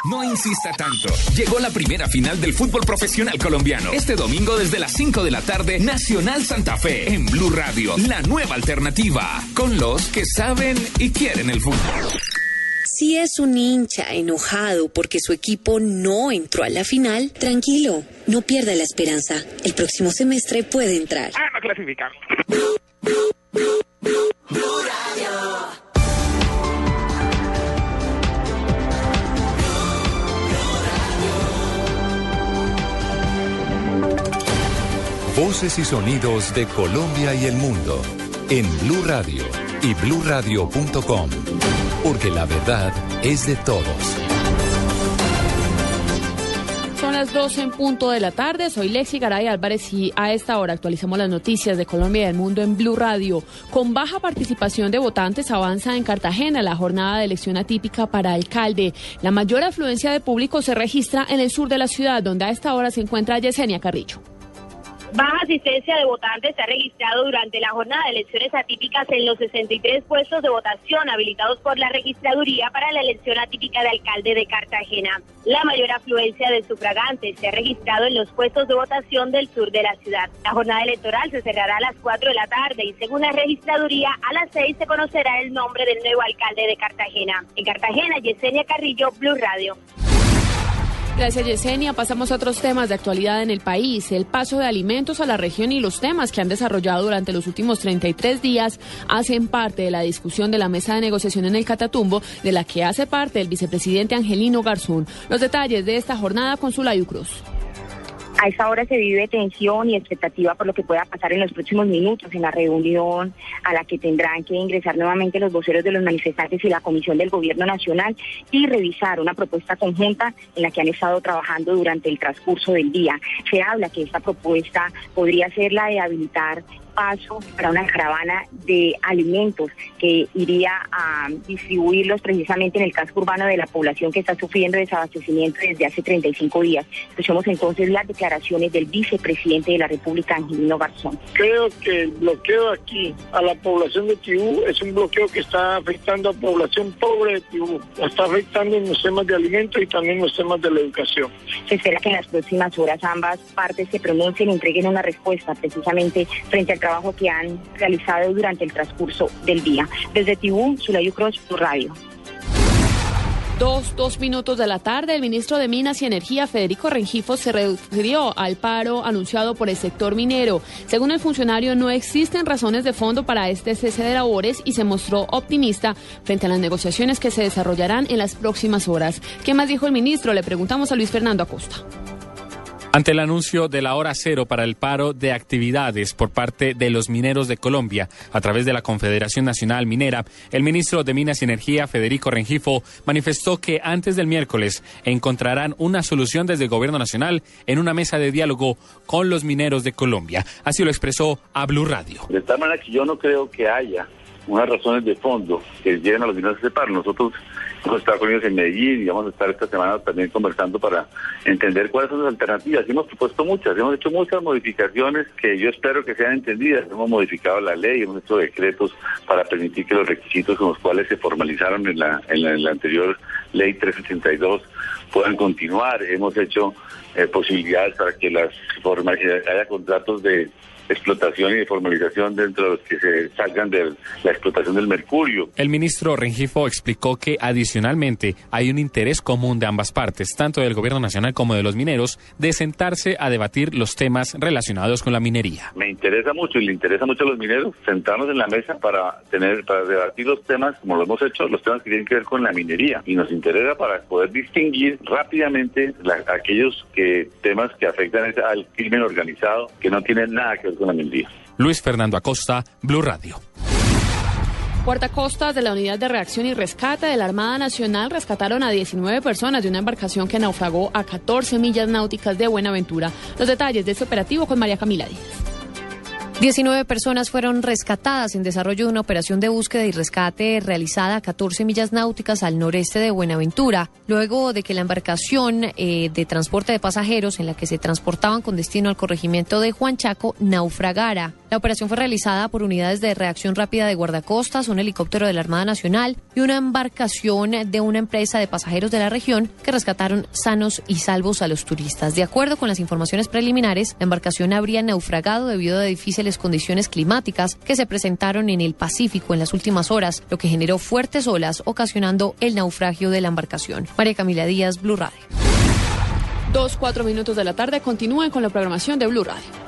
S8: No insista tanto. Llegó la primera final del fútbol profesional colombiano. Este domingo desde las 5 de la tarde, Nacional Santa Fe en Blue Radio, la nueva alternativa, con los que saben y quieren el fútbol.
S7: Si es un hincha enojado porque su equipo no entró a la final, tranquilo, no pierda la esperanza. El próximo semestre puede entrar.
S8: Ah, no clasificamos.
S3: Voces y sonidos de Colombia y el mundo en Blue Radio y bluradio.com, porque la verdad es de todos.
S9: Son las 12 en punto de la tarde. Soy Lexi Garay Álvarez y a esta hora actualizamos las noticias de Colombia y del mundo en Blue Radio. Con baja participación de votantes avanza en Cartagena la jornada de elección atípica para alcalde. La mayor afluencia de público se registra en el sur de la ciudad, donde a esta hora se encuentra Yesenia Carrillo.
S10: Baja asistencia de votantes se ha registrado durante la jornada de elecciones atípicas en los 63 puestos de votación habilitados por la registraduría para la elección atípica de alcalde de Cartagena. La mayor afluencia de sufragantes se ha registrado en los puestos de votación del sur de la ciudad. La jornada electoral se cerrará a las 4 de la tarde y según la registraduría a las 6 se conocerá el nombre del nuevo alcalde de Cartagena. En Cartagena, Yesenia Carrillo, Blue Radio.
S9: Gracias, Yesenia. Pasamos a otros temas de actualidad en el país. El paso de alimentos a la región y los temas que han desarrollado durante los últimos 33 días hacen parte de la discusión de la mesa de negociación en el Catatumbo, de la que hace parte el vicepresidente Angelino Garzón. Los detalles de esta jornada con Zulayu Cruz.
S11: A esta hora se vive tensión y expectativa por lo que pueda pasar en los próximos minutos en la reunión a la que tendrán que ingresar nuevamente los voceros de los manifestantes y la Comisión del Gobierno Nacional y revisar una propuesta conjunta en la que han estado trabajando durante el transcurso del día. Se habla que esta propuesta podría ser la de habilitar paso para una caravana de alimentos que iría a distribuirlos precisamente en el casco urbano de la población que está sufriendo desabastecimiento desde hace 35 días. Escuchemos entonces las declaraciones del vicepresidente de la República, Angelino Garzón.
S12: Creo que el bloqueo aquí a la población de Tibú es un bloqueo que está afectando a población pobre de Tibú. La está afectando en los temas de alimentos y también en los temas de la educación.
S11: Se espera que en las próximas horas ambas partes se pronuncien y entreguen una respuesta precisamente frente al trabajo que han realizado durante el transcurso del día. Desde Tibú, Sulayu Cruz, tu radio.
S9: Dos, dos minutos de la tarde, el ministro de Minas y Energía, Federico Rengifo, se refirió al paro anunciado por el sector minero. Según el funcionario, no existen razones de fondo para este cese de labores y se mostró optimista frente a las negociaciones que se desarrollarán en las próximas horas. ¿Qué más dijo el ministro? Le preguntamos a Luis Fernando Acosta.
S13: Ante el anuncio de la hora cero para el paro de actividades por parte de los mineros de Colombia a través de la Confederación Nacional Minera, el ministro de Minas y Energía, Federico Rengifo, manifestó que antes del miércoles encontrarán una solución desde el Gobierno Nacional en una mesa de diálogo con los mineros de Colombia. Así lo expresó a Blue Radio.
S14: De tal manera que yo no creo que haya unas razones de fondo que lleven a los mineros a ese paro. Hemos estado con ellos en Medellín y vamos a estar esta semana también conversando para entender cuáles son las alternativas. Y hemos propuesto muchas, hemos hecho muchas modificaciones que yo espero que sean entendidas. Hemos modificado la ley, hemos hecho decretos para permitir que los requisitos con los cuales se formalizaron en la, en la, anterior ley 382 puedan continuar. Hemos hecho eh, posibilidades para que las haya contratos de explotación y de formalización dentro de los que se salgan de la explotación del mercurio.
S13: El ministro Rengifo explicó que adicionalmente hay un interés común de ambas partes, tanto del gobierno nacional como de los mineros, de sentarse a debatir los temas relacionados con la minería.
S14: Me interesa mucho y le interesa mucho a los mineros sentarnos en la mesa para tener para debatir los temas, como lo hemos hecho, los temas que tienen que ver con la minería y nos interesa para poder distinguir rápidamente aquellos que temas que afectan al crimen organizado que no tienen nada que ver
S13: Luis Fernando Acosta, Blue Radio.
S9: Guardacostas de la Unidad de Reacción y Rescate de la Armada Nacional rescataron a 19 personas de una embarcación que naufragó a 14 millas náuticas de Buenaventura. Los detalles de este operativo con María Camila Díaz.
S15: 19 personas fueron rescatadas en desarrollo de una operación de búsqueda y rescate realizada a 14 millas náuticas al noreste de Buenaventura, luego de que la embarcación eh, de transporte de pasajeros en la que se transportaban con destino al corregimiento de Juan Chaco naufragara. La operación fue realizada por unidades de reacción rápida de guardacostas, un helicóptero de la Armada Nacional y una embarcación de una empresa de pasajeros de la región que rescataron sanos y salvos a los turistas. De acuerdo con las informaciones preliminares, la embarcación habría naufragado debido a difíciles condiciones climáticas que se presentaron en el Pacífico en las últimas horas, lo que generó fuertes olas ocasionando el naufragio de la embarcación. María Camila Díaz, Blue Radio.
S9: Dos, cuatro minutos de la tarde continúen con la programación de Blue Radio.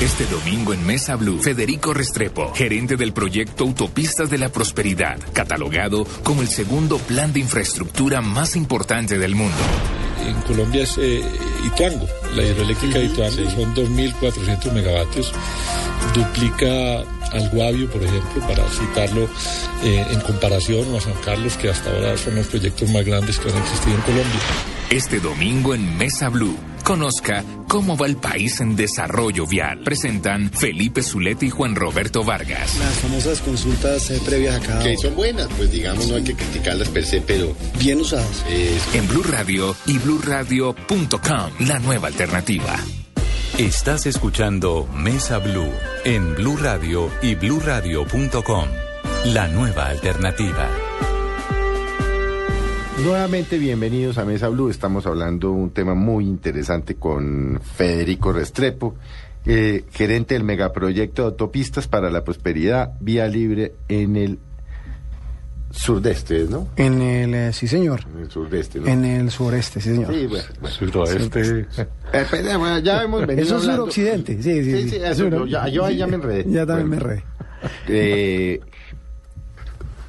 S8: Este domingo en Mesa Blue, Federico Restrepo, gerente del proyecto Autopistas de la Prosperidad, catalogado como el segundo plan de infraestructura más importante del mundo.
S6: En Colombia es eh, Ituango, la hidroeléctrica de Ituango, son 2.400 megavatios, duplica al Guavio, por ejemplo, para citarlo eh, en comparación o a San Carlos, que hasta ahora son los proyectos más grandes que han existido en Colombia.
S8: Este domingo en Mesa Blue Conozca cómo va el país en desarrollo vial. Presentan Felipe Zuleta y Juan Roberto Vargas.
S5: Las famosas consultas eh, previas acá.
S4: Que son buenas, pues digamos, no hay que criticarlas per se, pero...
S5: Bien usadas.
S8: En Blue Radio y BlueRadio.com, la nueva alternativa.
S3: Estás escuchando Mesa Blue en Blue Radio y BlueRadio.com, la nueva alternativa.
S4: Nuevamente bienvenidos a Mesa Blue. Estamos hablando un tema muy interesante con Federico Restrepo, eh, gerente del megaproyecto de autopistas para la prosperidad vía libre en el surdeste, ¿no?
S5: En el, eh, sí señor.
S4: En el surdeste, ¿no?
S5: En el sureste, sí señor.
S4: Sí, bueno. bueno.
S6: Suroeste.
S4: Eh, pues, bueno, ya hemos venido
S5: Eso es
S4: hablando-
S5: suroccidente, sí, sí.
S4: Sí, sí, eso,
S5: Suro-
S4: ya, yo ahí ya me enredé.
S5: Ya también
S4: Bueno.
S5: me enredé.
S4: Eh,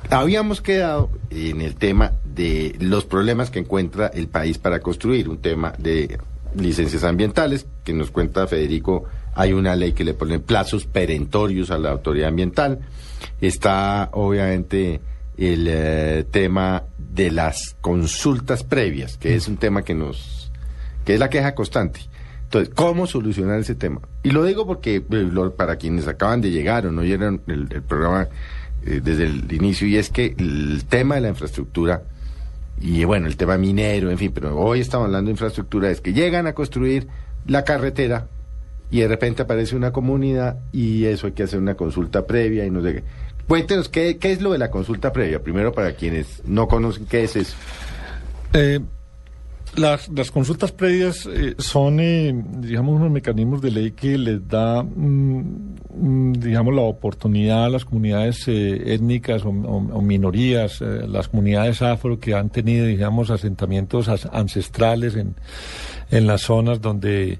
S4: habíamos quedado en el tema de los problemas que encuentra el país para construir, un tema de licencias ambientales que nos cuenta Federico hay una ley que le pone plazos perentorios a la autoridad ambiental, está obviamente el eh, tema de las consultas previas, que es un tema que nos, que es la queja constante. Entonces, ¿cómo solucionar ese tema? Y lo digo porque eh, para quienes acaban de llegar o no oyeron el, el programa eh, desde el inicio, y es que el tema de la infraestructura, y bueno, el tema minero, en fin, pero hoy estamos hablando de infraestructura, es que llegan a construir la carretera y de repente aparece una comunidad y eso hay que hacer una consulta previa y no sé qué. Cuéntenos, ¿qué, qué es lo de la consulta previa? Primero, para quienes no conocen qué es eso.
S6: Eh, las, las consultas previas eh, son, eh, digamos, unos mecanismos de ley que les da, mm, mm, digamos, la oportunidad a las comunidades eh, étnicas o, minorías, eh, las comunidades afro que han tenido, digamos, asentamientos as- ancestrales en, en las zonas donde,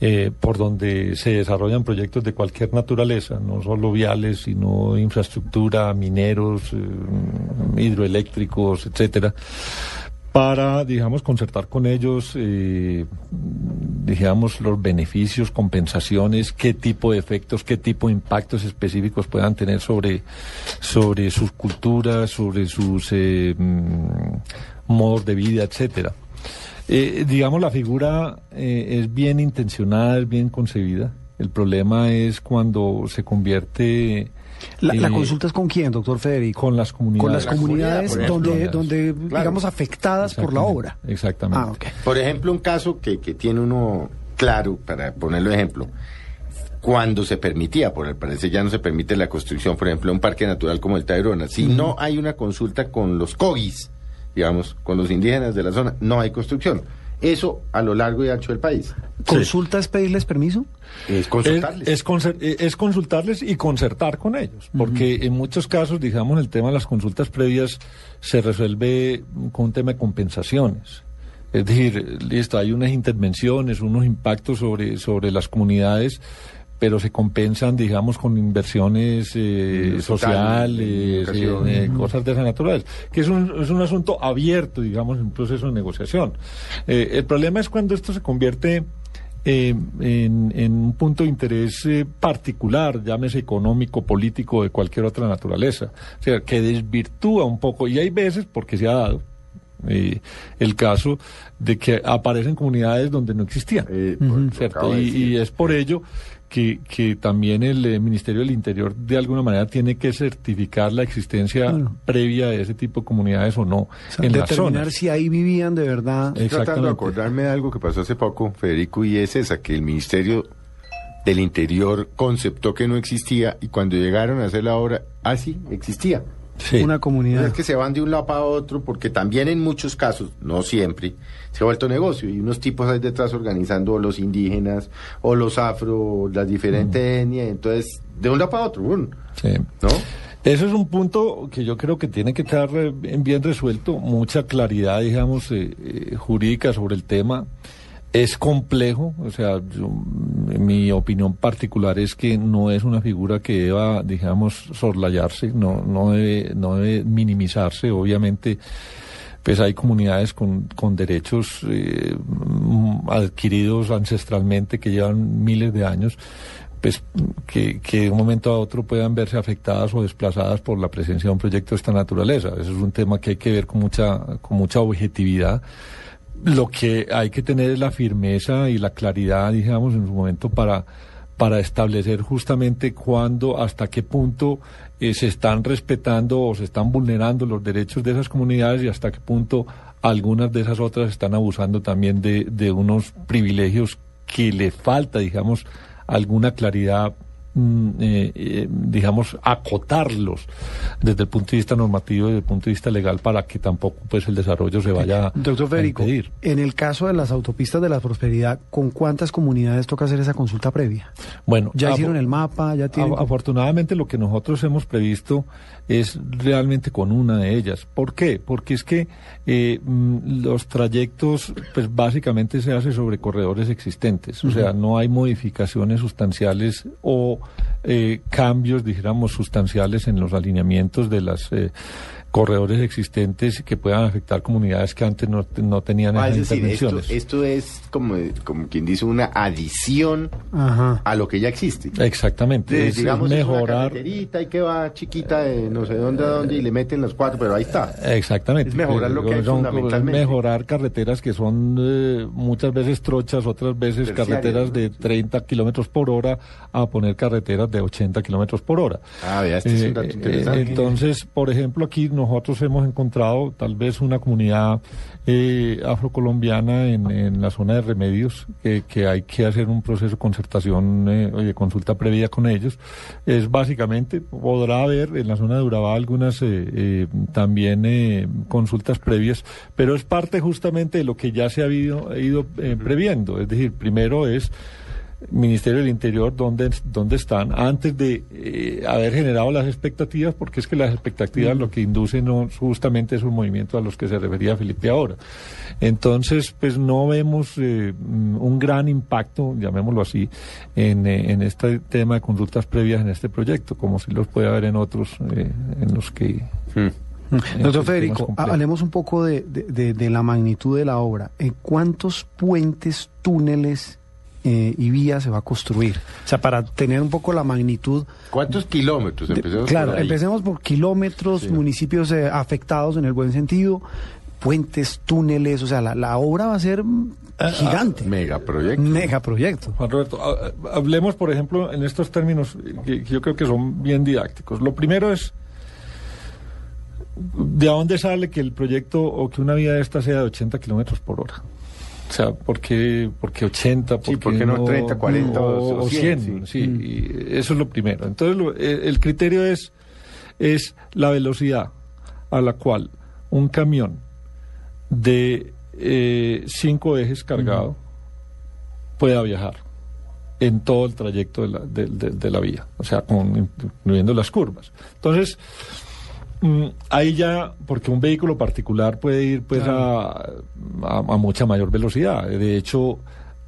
S6: eh, por donde se desarrollan proyectos de cualquier naturaleza, no solo viales, sino infraestructura, mineros, eh, hidroeléctricos, etcétera para, digamos, concertar con ellos, eh, digamos, los beneficios, compensaciones, qué tipo de efectos, qué tipo de impactos específicos puedan tener sobre, sobre sus culturas, sobre sus eh, mm, modos de vida, etcétera. Eh, digamos, la figura eh, es bien intencionada, es bien concebida. El problema es cuando se convierte...
S5: La, la
S6: eh,
S5: consulta es con quién, doctor Federico?
S6: Con las comunidades.
S5: Con las
S6: La comunidad,
S5: comunidades donde,
S6: Comunidades.
S5: donde
S6: Claro.
S5: digamos, afectadas por la obra.
S6: Exactamente.
S5: Ah.
S4: Por ejemplo, un caso que, que tiene uno claro, para ponerlo de ejemplo, cuando se permitía, por el parecer ya no se permite la construcción, por ejemplo, de un parque natural como el Tayrona. Si no hay una consulta con los cogis, digamos, con los indígenas de la zona, no hay construcción. Eso a lo largo y ancho del país.
S5: ¿Consulta es pedirles permiso?
S4: Es consultarles.
S6: Es, es concer- eh, es consultarles y concertar con ellos, porque en muchos casos, digamos, el tema de las consultas previas se resuelve con un tema de compensaciones. Es decir, listo, hay unas intervenciones, unos impactos sobre, sobre las comunidades, pero se compensan, digamos, con inversiones eh, sociales,
S4: en
S6: eh, cosas de esa naturaleza, que es un, es un asunto abierto, digamos, en un proceso de negociación. Eh, el problema es cuando esto se convierte en, en un punto de interés particular, llámese económico, político, de cualquier otra naturaleza. O sea, que desvirtúa un poco, y hay veces, porque se ha dado, eh, el caso de que aparecen comunidades donde no existían.
S4: decir.
S6: y es por ello que, que también el eh, Ministerio del Interior de alguna manera tiene que certificar la existencia
S5: Claro.
S6: previa de ese tipo de comunidades o no
S5: O sea,
S6: en
S5: determinar si ahí vivían de verdad.
S4: Estoy tratando de acordarme de algo que pasó hace poco, Federico, y es esa, que el Ministerio del Interior conceptó que no existía y cuando llegaron a hacer la obra, ah, sí.
S5: Una comunidad.
S4: Es que se van de un lado para otro porque también en muchos casos, no siempre, se ha vuelto negocio y unos tipos ahí detrás organizando los indígenas o los afro, o las diferentes etnias, entonces de un lado para otro, ¡bum!
S6: Sí.
S4: ¿no?
S6: Eso es un punto que yo creo que tiene que estar eh, bien bien resuelto, mucha claridad, digamos, eh, eh, jurídica sobre el tema. Es complejo, o sea, yo- mi opinión particular es que no es una figura que deba, digamos, soslayarse, no, no, debe, no debe minimizarse. Obviamente, pues hay comunidades con, con derechos eh, adquiridos ancestralmente que llevan miles de años, pues que, que de un momento a otro puedan verse afectadas o desplazadas por la presencia de un proyecto de esta naturaleza. Eso es un tema que hay que ver con mucha, con mucha objetividad. Lo que hay que tener es la firmeza y la claridad, digamos, en su momento para, para establecer justamente cuándo, hasta qué punto eh, se están respetando o se están vulnerando los derechos de esas comunidades y hasta qué punto algunas de esas otras están abusando también de, de unos privilegios que le falta, digamos, alguna claridad eh, eh, digamos, acotarlos desde el punto de vista normativo y desde el punto de vista legal para que tampoco pues el desarrollo se vaya
S5: Doctor
S6: a impedir.
S5: en el caso de las autopistas de la prosperidad, ¿con cuántas comunidades toca hacer esa consulta previa?
S6: Bueno,
S5: Ya hicieron el mapa, ya tienen...
S6: afortunadamente lo que nosotros hemos previsto es realmente con una de ellas. ¿Por qué? Porque es que eh, mm, los trayectos, pues básicamente se hace sobre corredores existentes, o sea, no hay modificaciones sustanciales o eh, cambios, dijéramos, sustanciales en los alineamientos de las eh, corredores existentes que puedan afectar comunidades que antes no, no tenían
S4: Ah,
S6: esas
S4: es decir, esto,
S6: intervenciones.
S4: esto es como, como quien dice una adición
S5: Ajá.
S4: a lo que ya existe.
S6: Exactamente,
S4: De-
S6: es,
S4: digamos, es una
S6: mejorar.
S4: carreterita y que va chiquita de no sé dónde a dónde y le meten los cuatro, pero ahí está.
S6: Exactamente.
S4: Es mejorar lo que hay
S6: Son-
S4: fundamentalmente.
S6: Mejorar carreteras que son eh, muchas veces trochas, otras veces
S4: Terciarias,
S6: carreteras
S4: ¿no?
S6: de 30 kilómetros por hora a poner carreteras de 80 kilómetros por hora.
S4: Ah, vea, este es un dato
S6: Eh,
S4: interesante.
S6: eh, entonces, por ejemplo, aquí nosotros hemos encontrado tal vez una comunidad eh, afrocolombiana en, la zona de remedios, que, hay que hacer un proceso de concertación eh, o consulta previa con ellos. Es básicamente, podrá haber en la zona de Urabá algunas eh, eh, también eh, consultas previas, pero es parte justamente de lo que ya se ha ido, ido previendo. Es decir, primero es Ministerio del Interior dónde, dónde están antes de eh, haber generado las expectativas, porque es que las expectativas lo que inducen no, justamente esos movimientos a los que se refería Felipe ahora. Entonces, pues no vemos eh, mm, un gran impacto, llamémoslo así, en, eh, en este tema de consultas previas en este proyecto, como si los puede haber en otros, eh, en los que... en
S5: Doctor
S6: los temas
S5: Federico, hablemos un poco de, de- de- de la magnitud de la obra. ¿En cuántos puentes, túneles eh, y vías se va a construir? O sea, para tener un poco la magnitud.
S4: ¿Cuántos kilómetros?
S5: de-
S4: Empecemos
S5: claro,
S4: por
S5: empecemos por kilómetros, municipios eh, afectados en el buen sentido, puentes, túneles, o sea, la, la obra va a ser mm, gigante.
S4: Megaproyecto.
S5: Megaproyecto.
S6: Juan Roberto, ha- hablemos, por ejemplo, en estos términos que, que yo creo que son bien didácticos. Lo primero es, ¿de dónde sale que el proyecto o que una vía de esta sea de 80 kilómetros por hora? O sea, ¿por qué, por qué 80?
S4: Sí, ¿por qué no 30, 40
S6: o,
S4: o
S6: o
S4: 100?
S6: 100? Sí, y eso es lo primero. Entonces, lo- el criterio es, es la velocidad a la cual un camión de eh, cinco ejes cargado pueda viajar en todo el trayecto de la, de, de- de la vía, o sea, con, incluyendo las curvas. Entonces, mm, ahí ya, porque un vehículo particular puede ir pues a, a- a mucha mayor velocidad. De hecho,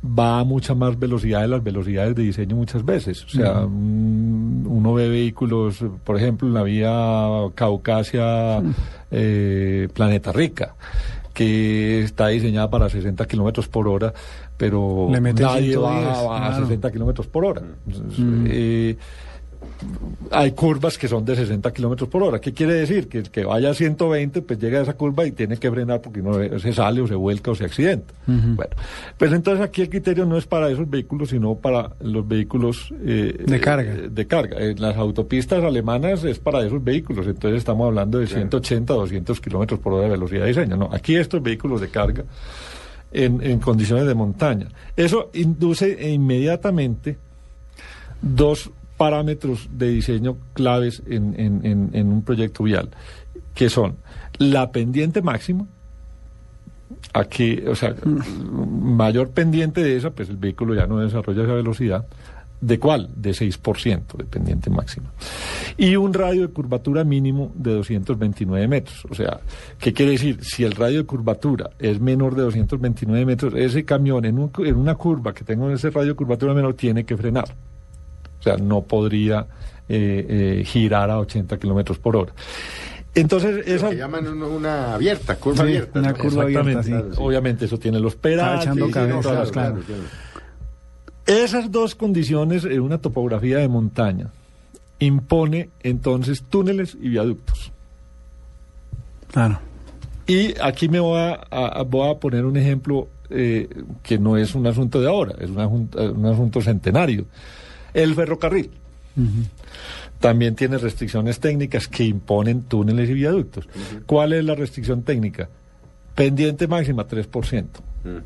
S6: va a mucha más velocidad de las velocidades de diseño muchas veces. O sea, mm, uno ve vehículos, por ejemplo, en la vía Caucasia, eh, Planeta Rica que está diseñada para 60 kilómetros por hora, pero nadie
S5: 110,
S6: va a
S5: claro.
S6: 60 kilómetros por hora. Entonces,
S5: Mm.
S6: eh, hay curvas que son de 60 kilómetros por hora. ¿Qué quiere decir? Que el que vaya a 120, pues llega a esa curva y tiene que frenar porque no se sale o se vuelca o se accidenta. Bueno, pues entonces aquí el criterio no es para esos vehículos, sino para los vehículos eh,
S5: De carga.
S6: eh, de carga. En las autopistas alemanas es para esos vehículos, entonces estamos hablando de 180, 200 kilómetros por hora de velocidad de diseño. No, aquí estos vehículos de carga en, en condiciones de montaña. Eso induce inmediatamente dos parámetros de diseño claves en, en- en- en un proyecto vial, que son la pendiente máxima, aquí, o sea, mayor pendiente de esa, pues el vehículo ya no desarrolla esa velocidad. ¿De cuál? De 6% de pendiente máxima. Y un radio de curvatura mínimo de 229 metros. O sea, ¿qué quiere decir? Si el radio de curvatura es menor de 229 metros, ese camión en, un en una curva que tenga ese radio de curvatura menor tiene que frenar. O sea, no podría eh, eh, girar a 80 kilómetros por hora. Entonces,
S4: Lo
S6: esa...
S4: que llaman un- una abierta, curva
S5: Sí,
S4: abierta.
S5: una
S4: ¿no?
S5: curva abierta, sí.
S6: Obviamente eso tiene los pedales.
S5: echando
S6: sí,
S5: cabeza,
S6: todas las
S5: claro,
S6: cosas. Esas dos condiciones en una topografía de montaña impone entonces túneles y viaductos.
S5: Claro.
S6: Y aquí me voy a, a- voy a poner un ejemplo eh, que no es un asunto de ahora, es un asunto, un asunto centenario. El ferrocarril también tiene restricciones técnicas que imponen túneles y viaductos. ¿Cuál es la restricción técnica? Pendiente máxima 3%.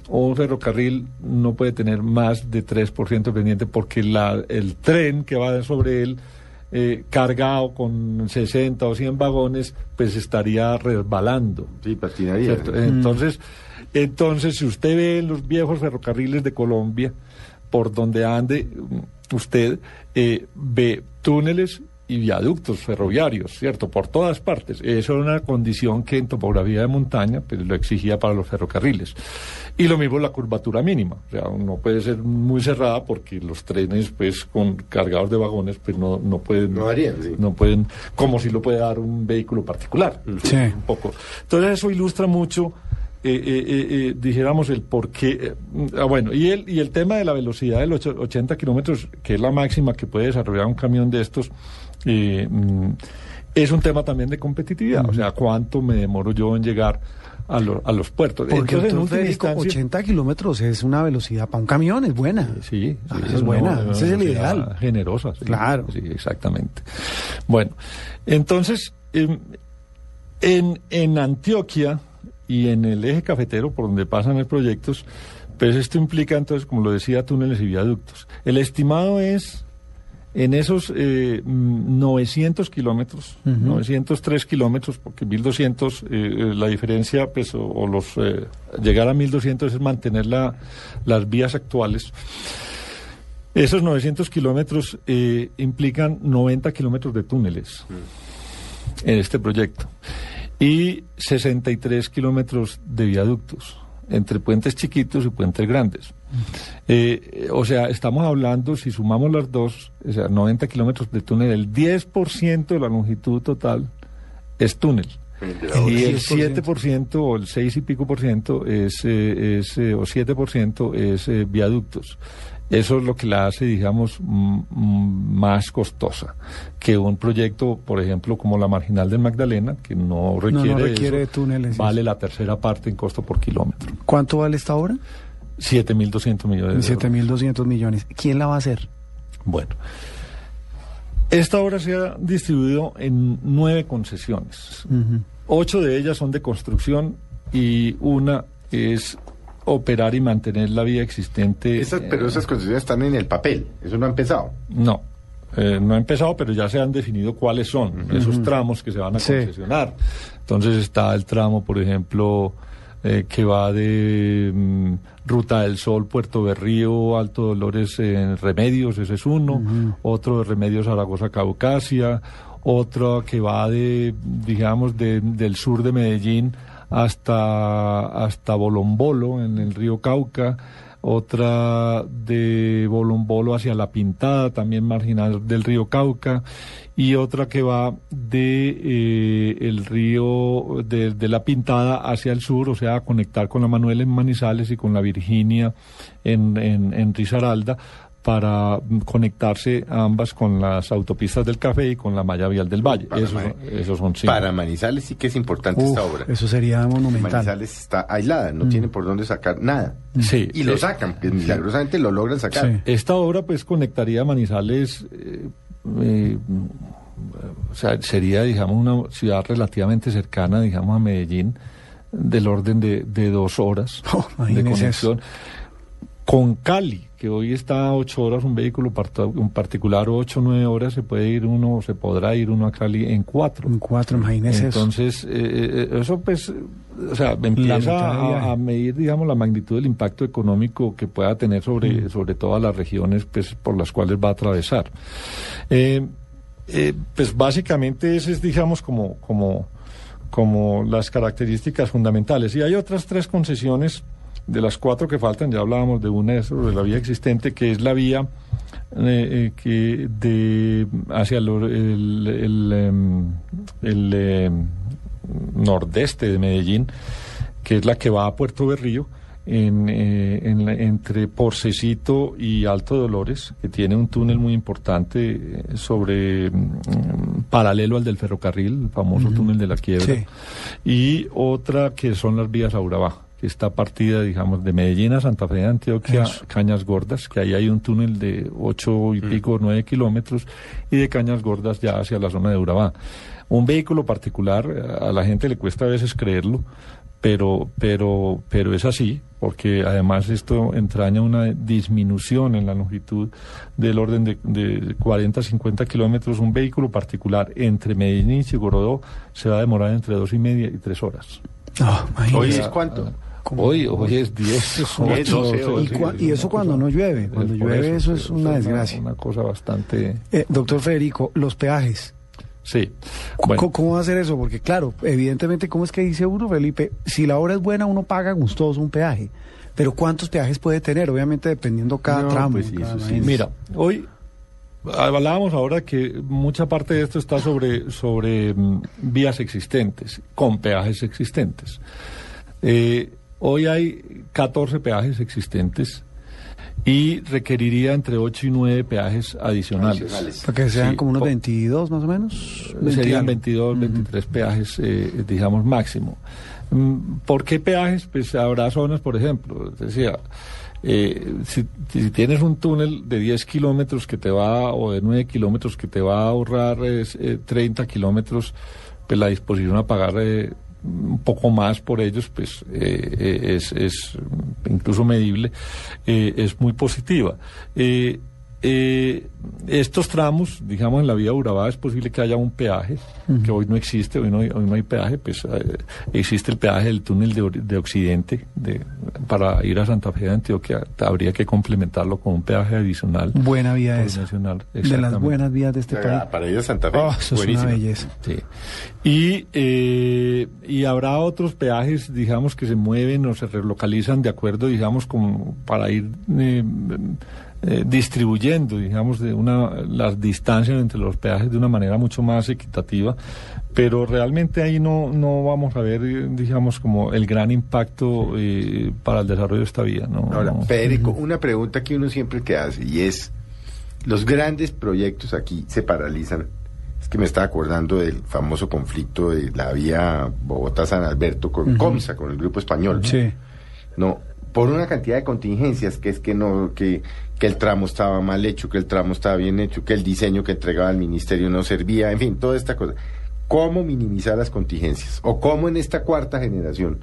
S6: Un ferrocarril no puede tener más de 3% de pendiente porque la, el tren que va sobre él eh, cargado con 60 o 100 vagones, pues estaría resbalando.
S4: Sí, patinaría.
S6: Entonces, entonces, si usted ve en los viejos ferrocarriles de Colombia, por donde ande mm, usted, eh, ve túneles y viaductos ferroviarios, ¿cierto? Por todas partes. Eso era una condición que en topografía de montaña pues, lo exigía para los ferrocarriles. Y lo mismo la curvatura mínima. O sea, no puede ser muy cerrada porque los trenes, pues, con cargados de vagones, pues no, no pueden...
S4: No harían, sí.
S6: No pueden, como si lo puede dar un vehículo particular.
S5: Sí.
S6: Un poco. Entonces eso ilustra mucho... eh, eh, eh, eh, dijéramos el por qué. eh, ah, bueno, y el, y el tema de la velocidad de los ocho- 80 kilómetros, que es la máxima que puede desarrollar un camión de estos, mm, es un tema también de competitividad. O sea, cuánto me demoro yo en llegar a, lo- a los puertos.
S5: Porque
S6: Entonces, en
S5: doctor
S6: última
S5: Federico,
S6: instancia-
S5: 80 kilómetros es una velocidad para un camión, es buena.
S6: Sí,
S5: Ah, es buena,
S6: una
S5: ese es el ideal.
S6: Generosa, sí.
S5: Claro.
S6: Sí, exactamente. Bueno, entonces, em, en, en Antioquia y en el eje cafetero, por donde pasan los proyectos, pues esto implica entonces, como lo decía, túneles y viaductos. El estimado es en esos eh, mm, 900 kilómetros, 903 kilómetros, porque 1200, eh, eh, la diferencia, pues, o, o los eh, llegar a 1200 es mantener la, las vías actuales. Esos 900 kilómetros eh, implican 90 kilómetros de túneles en este proyecto y 63 kilómetros de viaductos entre puentes chiquitos y puentes grandes. Eh, o sea, estamos hablando, si sumamos las dos, o sea, 90 kilómetros de túnel, el 10% de la longitud total es túnel. Y el 7% o el 6 y pico por ciento es, eh, es, eh, o 7% es eh, viaductos. Eso es lo que la hace, digamos, más costosa que un proyecto, por ejemplo, como la marginal del Magdalena, que no requiere,
S5: no requiere
S6: eso,
S5: túneles,
S6: Vale la tercera parte en costo por kilómetro.
S5: ¿Cuánto vale esta obra?
S6: 7.200 millones de euros.
S5: 7.200 millones. ¿Quién la va a hacer?
S6: Bueno, esta obra se ha distribuido en nueve concesiones. Ocho de ellas son de construcción y una es operar y mantener la vía existente.
S4: Esas- pero esas concesiones están en el papel, eso no ha empezado.
S6: No, eh, no ha empezado, pero ya se han definido cuáles son esos tramos que se van a
S5: Sí.
S6: concesionar. Entonces está el tramo, por ejemplo, eh, que va de mm, Ruta del Sol, Puerto Berrío, Alto Dolores, en Remedios, ese es uno. Otro de Remedios, Zaragoza, Caucasia. Otro que va de, digamos, de- del sur de Medellín hasta, hasta Bolombolo, en el río Cauca. Otra de Bolombolo hacia La Pintada, también marginal del río Cauca, y otra que va de eh, el río de, de La Pintada hacia el sur, o sea, a conectar con la Manuel en Manizales y con la Virginia en, en, en Risaralda para mm, conectarse ambas con las autopistas del Café y con la malla vial del Valle.
S4: Para
S6: Esos, son- esos son cinco.
S4: Para Manizales sí que es importante
S5: Uf,
S4: esta obra.
S5: eso sería monumental.
S4: Manizales está aislada, no tiene por dónde sacar nada.
S6: Sí,
S4: Y lo sacan, que milagrosamente lo logran sacar.
S5: Sí.
S6: Esta obra pues conectaría Manizales, eh, eh, o sea, sería digamos una ciudad relativamente cercana, digamos a Medellín, del orden de, de dos horas
S5: Oh,
S6: de conexión. Con Cali, que hoy está a ocho horas, un vehículo un particular ocho o nueve horas, se puede ir uno, se podrá ir uno a Cali en cuatro.
S5: En cuatro, imagínese.
S6: Entonces, eh, eh, eso pues, eh, o sea, empieza a, a medir, digamos, la magnitud del impacto económico que pueda tener sobre,
S5: Mm.
S6: sobre todas las regiones pues, por las cuales va a atravesar. Eh, eh, pues básicamente ese es, digamos, como, como, como las características fundamentales. Y hay otras tres concesiones de las cuatro que faltan, ya hablábamos de una de sobre la vía existente, que es la vía eh, eh, que de hacia el, el, el, em, el, em, nordeste de Medellín, que es la que va a Puerto Berrío, en, eh, en la- entre Porcecito y Alto Dolores, que tiene un túnel muy importante eh, sobre mm, paralelo al del ferrocarril, el famoso túnel de la quiebra,
S5: Sí.
S6: y otra que son las vías a Urabá, que está partida, digamos, de Medellín a Santa Fe de Antioquia,
S5: Eso.
S6: Cañas Gordas, que ahí hay un túnel de ocho y pico, nueve kilómetros, y de Cañas Gordas ya hacia la zona de Urabá. Un vehículo particular, eh, a la gente le cuesta a veces creerlo, pero, pero, pero es así, porque además esto entraña una disminución en la longitud del orden de, de 40 a 50 kilómetros. Un vehículo particular entre Medellín y Chigorodó se va a demorar entre dos y media y tres horas.
S4: ¿Hoy es cuánto?
S6: Hoy, hoy es 10,
S5: Diez, (laughs)
S6: 8,
S5: doce, y, cua- y eso cuando no llueve. Cuando llueve eso,
S6: eso,
S5: es una desgracia.
S6: Una cosa bastante...
S5: Eh, doctor Federico, los peajes.
S6: Sí.
S5: ¿Cómo, cómo va a hacer eso? Porque claro, evidentemente, ¿cómo es que dice uno, Felipe? Si la obra es buena, uno paga gustoso un peaje. Pero ¿cuántos peajes puede tener? Obviamente dependiendo cada
S6: No,
S5: tramo.
S6: pues sí,
S5: cada
S6: eso sí.
S5: vaina.
S6: Mira, hoy hablábamos ahora que mucha parte de esto está sobre, sobre mm, vías existentes, con peajes existentes. Eh, hoy hay 14 peajes existentes y requeriría entre 8 y 9 peajes adicionales.
S5: Para que sean
S6: Sí,
S5: como unos
S6: po-
S5: 22 más o menos.
S6: Serían
S5: 22.
S6: 22, 23 peajes, eh, digamos, máximo. Mm, ¿Por qué peajes? Pues habrá zonas, por ejemplo, decía, eh, si, si tienes un túnel de 10 kilómetros que te va, o de 9 kilómetros que te va a ahorrar es, eh, 30 kilómetros, pues la disposición a pagar eh, un poco más por ellos, pues eh, eh, es, es incluso medible, eh, es muy positiva. Eh, eh, estos tramos, digamos, en la vía Urabá es posible que haya un peaje, que hoy no existe, hoy no hay, hoy no hay peaje, pues eh, existe el peaje del túnel de, Occidente de, para ir a Santa Fe de Antioquia, habría que complementarlo con un peaje adicional.
S5: Buena vía esa.
S6: nacional,
S5: De las buenas vías de este
S4: Ah,
S5: país.
S4: para ir a Santa Fe.
S5: Oh, eso es una belleza.
S6: Sí. Y, eh, y habrá otros peajes, digamos, que se mueven o se relocalizan de acuerdo, digamos, con, para ir eh, distribuyendo, digamos, de una, las distancias entre los peajes de una manera mucho más equitativa. Pero realmente ahí no, no vamos a ver, digamos, como el gran impacto eh, para el desarrollo de esta vía. ¿no?
S4: Ahora,
S6: No.
S4: Federico, una pregunta que uno siempre que hace y es, los grandes proyectos aquí se paralizan. Es que me estaba acordando del famoso conflicto de la vía Bogotá-San Alberto con
S5: Ujú.
S4: Comsa, con el grupo español.
S5: Sí.
S4: No, por una cantidad de contingencias, que es que no, que, que el tramo estaba mal hecho, que el tramo estaba bien hecho, que el diseño que entregaba el ministerio no servía, en fin, toda esta cosa. ¿Cómo minimizar las contingencias? ¿O cómo en esta cuarta generación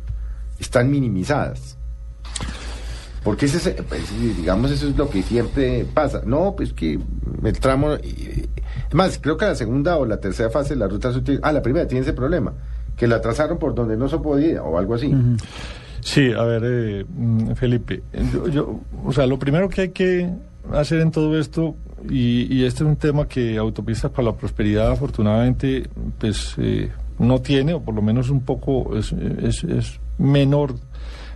S4: están minimizadas? Porque ese, es, pues, digamos, eso es lo que siempre pasa. No, pues que el tramo... eh, Es más, creo que la segunda o la tercera fase de la ruta. Ah, la primera tiene ese problema, que la trazaron por donde no se podía o algo así.
S6: Sí, a ver, eh, mm, Felipe, yo, yo- o sea, lo primero que hay que hacer en todo esto, y, y este es un tema que Autopistas para la Prosperidad afortunadamente pues eh, no tiene, o por lo menos un poco es, es, es menor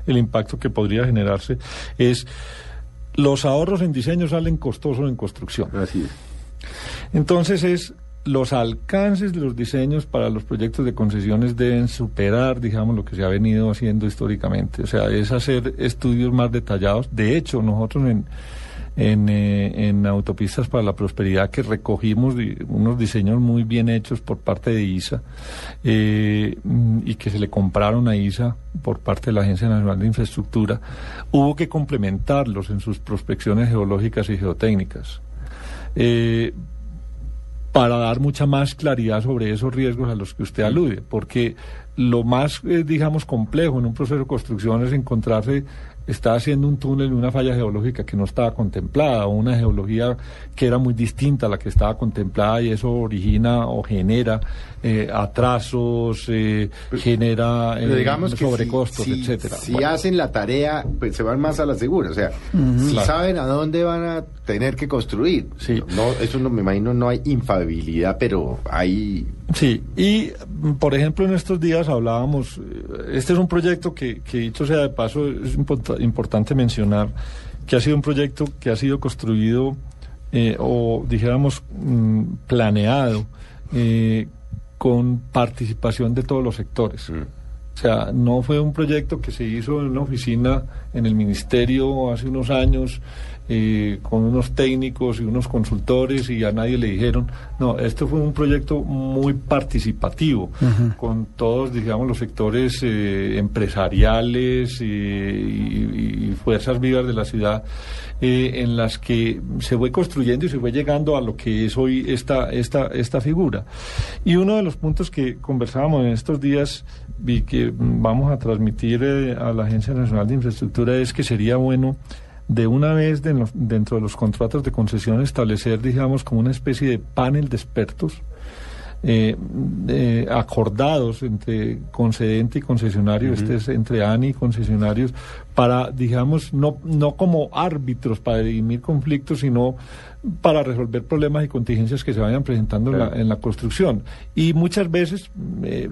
S6: el impacto que podría generarse, es los ahorros en diseño salen costosos en construcción.
S4: Así es.
S6: Entonces es los alcances de los diseños para los proyectos de concesiones deben superar, digamos, lo que se ha venido haciendo históricamente. O sea, es hacer estudios más detallados. De hecho, nosotros en, en, eh, en Autopistas para la Prosperidad que recogimos unos diseños muy bien hechos por parte de ISA eh, mm, y que se le compraron a ISA por parte de la Agencia Nacional de Infraestructura, hubo que complementarlos en sus prospecciones geológicas y geotécnicas. Eh, para dar mucha más claridad sobre esos riesgos a los que usted alude, porque lo más, eh, digamos, complejo en un proceso de construcción es encontrarse, está haciendo un túnel en una falla geológica que no estaba contemplada, o una geología que era muy distinta a la que estaba contemplada y eso origina o genera eh, atrasos, eh, genera
S4: Pero
S6: eh,
S4: digamos
S6: sobrecostos,
S4: si, si-
S6: etcétera.
S4: Si
S6: Bueno.
S4: hacen la tarea, pues se van más a la segura. O sea, si
S6: Claro.
S4: saben a dónde van a tener que construir. No, eso no me imagino no hay infabilidad, pero hay
S6: Sí, y mm, por ejemplo en estos días hablábamos, este es un proyecto que, que dicho sea de paso, es import- importante mencionar que ha sido un proyecto que ha sido construido eh, o dijéramos mm, planeado eh, con participación de todos los sectores. O sea, no fue un proyecto que se hizo en una oficina en el ministerio hace unos años eh, con unos técnicos y unos consultores y a nadie le dijeron. No, este fue un proyecto muy participativo con todos, digamos, los sectores eh, empresariales y, y fuerzas vivas de la ciudad, eh, en las que se fue construyendo y se fue llegando a lo que es hoy esta, esta, esta figura. Y uno de los puntos que conversábamos en estos días y que vamos a transmitir eh, a la Agencia Nacional de Infraestructura es que sería bueno de una vez de los- dentro de los contratos de concesión establecer, digamos, como una especie de panel de expertos eh, eh, acordados entre concedente y concesionario, este es entre ANI y concesionarios, para, digamos, no, no como árbitros para dirimir conflictos, sino para resolver problemas y contingencias que se vayan presentando en, la, en la construcción. Y muchas veces, eh,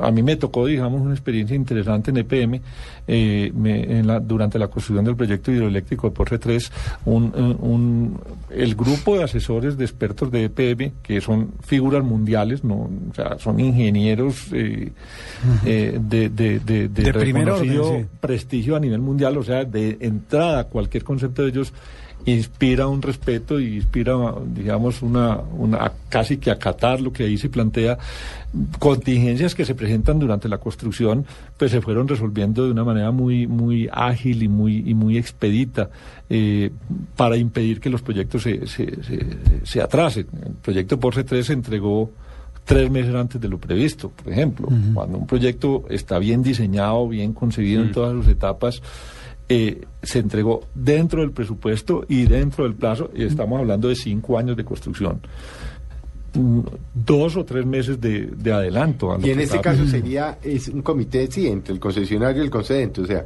S6: a mí me tocó, digamos, una experiencia interesante en EPM, eh, me- en la- durante la construcción del proyecto hidroeléctrico de Porre 3, un, un- un- el grupo de asesores de expertos de EPM, que son figuras mundiales, no, o sea, son ingenieros eh, eh, de, de, de, de
S5: De primer
S6: reconocido
S5: orden, sí.
S6: prestigio a nivel mundial, o sea, de entrada cualquier concepto de ellos inspira un respeto y inspira, digamos, una, una casi que acatar lo que ahí se plantea. Contingencias que se presentan durante la construcción, pues se fueron resolviendo de una manera muy, muy ágil y muy, y muy expedita eh, para impedir que los proyectos se, se, se, se atrasen. El proyecto Porsche 3 se entregó tres meses antes de lo previsto, por ejemplo. Cuando un proyecto está bien diseñado, bien concebido en todas sus etapas, eh, se entregó dentro del presupuesto y dentro del plazo, y estamos hablando de cinco años de construcción. Mm, Dos o tres meses de, de adelanto. a
S4: Y en este caso sería es un comité, sí, entre el concesionario y el concedente. O sea,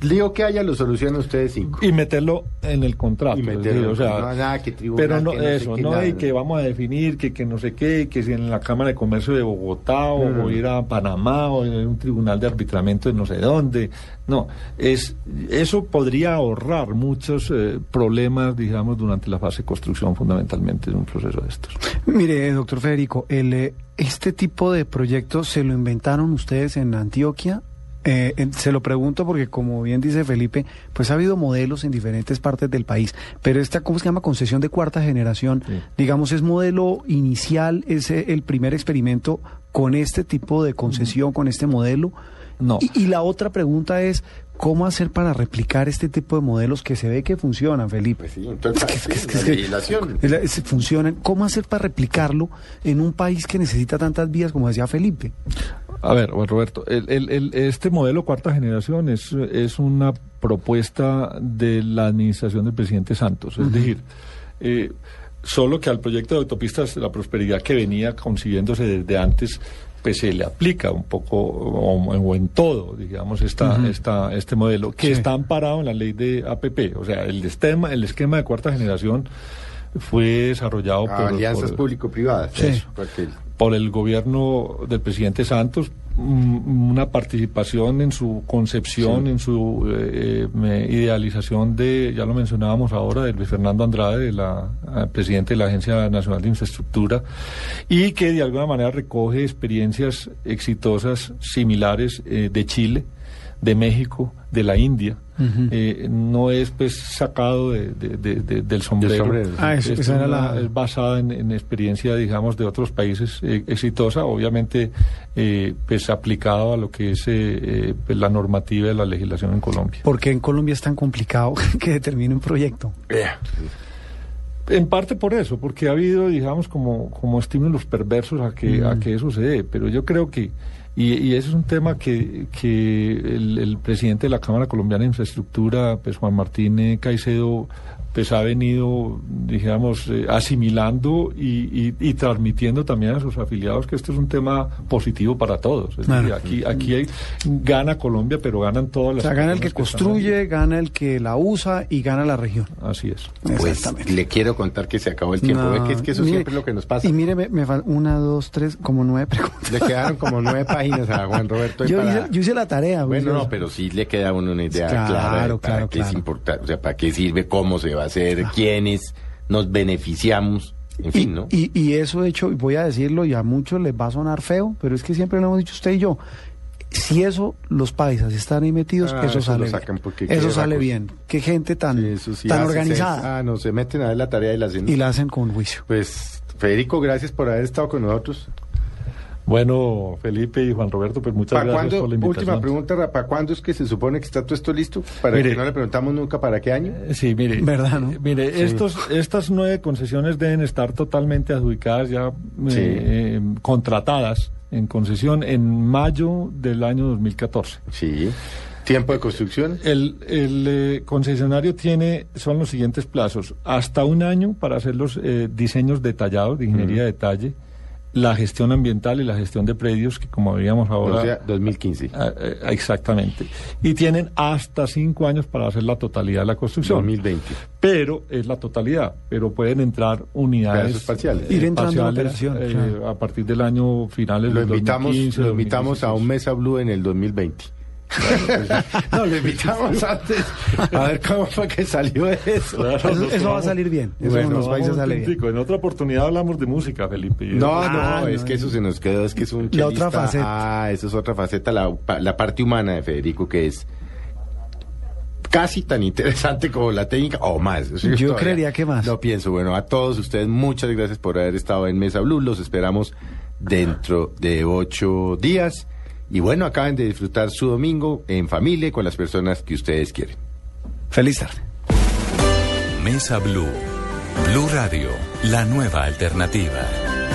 S4: lío que haya lo solucionan ustedes cinco.
S6: Y meterlo en el contrato.
S4: Y meterlo,
S6: decir, o sea,
S4: no, nada que tribunal,
S6: pero no,
S4: que no
S6: eso, no,
S4: nada,
S6: y que vamos a definir que, que no sé qué, que si en la Cámara de Comercio de Bogotá o,
S4: No, no,
S6: o ir a Panamá o en un tribunal de arbitramiento de no sé dónde. No, es eso podría ahorrar muchos eh, problemas, digamos, durante la fase de construcción, fundamentalmente, de un proceso de estos.
S5: Mire, doctor Federico, el, eh, este tipo de proyectos se lo inventaron ustedes en Antioquia. Eh, en- se lo pregunto porque, como bien dice Felipe, pues ha habido modelos en diferentes partes del país, pero esta, ¿cómo se llama? Concesión de cuarta generación, digamos, es modelo inicial, es eh, el primer experimento con este tipo de concesión, con este modelo.
S6: No.
S5: Y, y la otra pregunta es, ¿cómo hacer para replicar este tipo de modelos que se ve que funcionan, Felipe?
S4: Pues sí, entonces,
S5: funcionan. ¿Cómo hacer para replicarlo en un país que necesita tantas vías como decía Felipe?
S6: A ver, Roberto, el- el- el- este modelo cuarta generación es, es una propuesta de la administración del presidente Santos. Es decir, eh, solo que al proyecto de autopistas de la prosperidad que venía concibiéndose desde antes, pues se le aplica un poco o, o en todo, digamos, esta, esta, este modelo, que
S5: Sí.
S6: está amparado en la ley de APP. O sea, el esquema, el esquema de cuarta generación fue desarrollado por...
S4: Alianzas
S6: por-
S4: público-privadas.
S6: Sí.
S4: Eso, porque-
S6: por el gobierno del presidente Santos mm, una participación en su concepción,
S4: Sí.
S6: en su eh, eh, idealización de, ya lo mencionábamos ahora, de Luis Fernando Andrade, de la eh, presidente de la Agencia Nacional de Infraestructura, y que de alguna manera recoge experiencias exitosas similares eh, de Chile, de México, de la India. Eh, no es pues sacado de- de- de- de- del sombrero.
S4: sombrero, sí.
S5: Ah,
S6: Es
S5: esa era
S6: una-
S5: la-
S6: es basada en, en experiencia, digamos, de otros países eh, exitosa, obviamente, eh, pues aplicado a lo que es pues, la normativa de la legislación en Colombia.
S5: ¿Por qué en Colombia es tan complicado (laughs) que determine un proyecto?
S6: En parte por eso, porque ha habido, digamos, como, como estímulos perversos a que, a
S5: Mm.
S6: que eso se dé, pero yo creo que, y, y ese es un tema que, que el, el presidente de la Cámara Colombiana de Infraestructura, pues Juan Martín eh, Caicedo, pues ha venido, digamos, eh, asimilando y, y- y transmitiendo también a sus afiliados que esto es un tema positivo para todos. Es
S5: Claro.
S6: decir, aquí, aquí hay- gana Colombia, pero ganan todas
S5: O
S6: las
S5: sea, gana el que
S6: están
S5: construye, gana el que la usa y gana la región.
S6: Así es.
S4: Pues le quiero contar que se acabó el tiempo.
S5: No,
S4: Ve que es que eso
S5: mire,
S4: siempre es lo que nos pasa.
S5: Y mire, me, me fal- una, dos, tres, como nueve preguntas.
S4: Le quedaron como nueve páginas a Juan Roberto.
S5: Yo,
S4: para-
S5: hice, yo hice la tarea.
S4: Bueno, no, pero sí le queda a uno una idea
S5: Claro,
S4: clara de para
S5: claro,
S4: qué es
S5: claro.
S4: importante, o sea, para qué sirve, cómo se va a hacer, quiénes nos beneficiamos, en fin, ¿no?
S5: Y, y eso hecho, y voy a decirlo, y a muchos les va a sonar feo, pero es que siempre lo hemos dicho usted y yo. Si eso, los paisas están ahí metidos,
S4: Ah,
S5: eso,
S4: eso
S5: sale bien. Eso sale bien. Qué gente tan,
S4: sí
S5: tan
S4: hace-
S5: organizada.
S4: se- ah, no, se meten a ver la tarea y la hacen.
S5: Y la hacen con juicio.
S4: Pues, Federico, gracias por haber estado con nosotros.
S6: Bueno, Felipe y Juan Roberto, pues muchas
S4: ¿Para
S6: gracias
S4: cuándo,
S6: por la invitación.
S4: última pregunta, Ra, ¿para cuándo es que se supone que está todo esto listo? Para
S6: Mire.
S4: que no le preguntamos nunca para qué año.
S6: Eh, Sí, mire,
S5: ¿Verdad, no?
S6: eh, mire,
S4: Sí.
S6: estos, estas nueve concesiones deben estar totalmente adjudicadas ya, eh,
S4: Sí.
S6: eh, contratadas en concesión en mayo del año 2014.
S4: Sí. ¿Tiempo de construcción?
S6: El, el, eh, concesionario tiene, son los siguientes plazos, hasta un año para hacer los eh, diseños detallados de ingeniería de detalle, la gestión ambiental y la gestión de predios, que como veíamos ahora...
S4: O sea, 2015.
S6: Ah, eh, exactamente. Y tienen hasta cinco años para hacer la totalidad de la construcción.
S4: 2020.
S6: Pero es la totalidad, pero pueden entrar unidades
S4: parciales.
S5: Ir entrando en
S6: parciales,
S5: operación,
S6: eh,
S5: claro.
S6: a partir del año finales
S4: Lo
S6: del
S4: invitamos,
S6: 2015,
S4: lo invitamos a
S6: 2016.
S4: un Mesa Blue en el 2020. (laughs) no, lo invitamos antes. A ver cómo fue que salió eso.
S6: Claro,
S5: Eso,
S6: nos
S5: va a salir bien. Eso
S4: Bueno,
S5: en los países
S6: Vamos,
S5: sale bien.
S6: En otra oportunidad hablamos de música, Felipe.
S4: No,
S5: Ah,
S4: no,
S5: no,
S4: es que eso se nos quedó, es que es un
S5: La otra faceta.
S4: Ah, eso es otra faceta, la, pa- la parte humana de Federico, que es casi tan interesante como la técnica, o más. O sea,
S5: Yo creería que más.
S4: No pienso. Bueno, a todos ustedes, muchas gracias por haber estado en Mesa Blue. Los esperamos dentro de ocho días. Y bueno, acaben de disfrutar su domingo en familia y con las personas que ustedes quieren.
S5: Feliz tarde.
S3: Mesa Blue. Blue Radio, la nueva alternativa.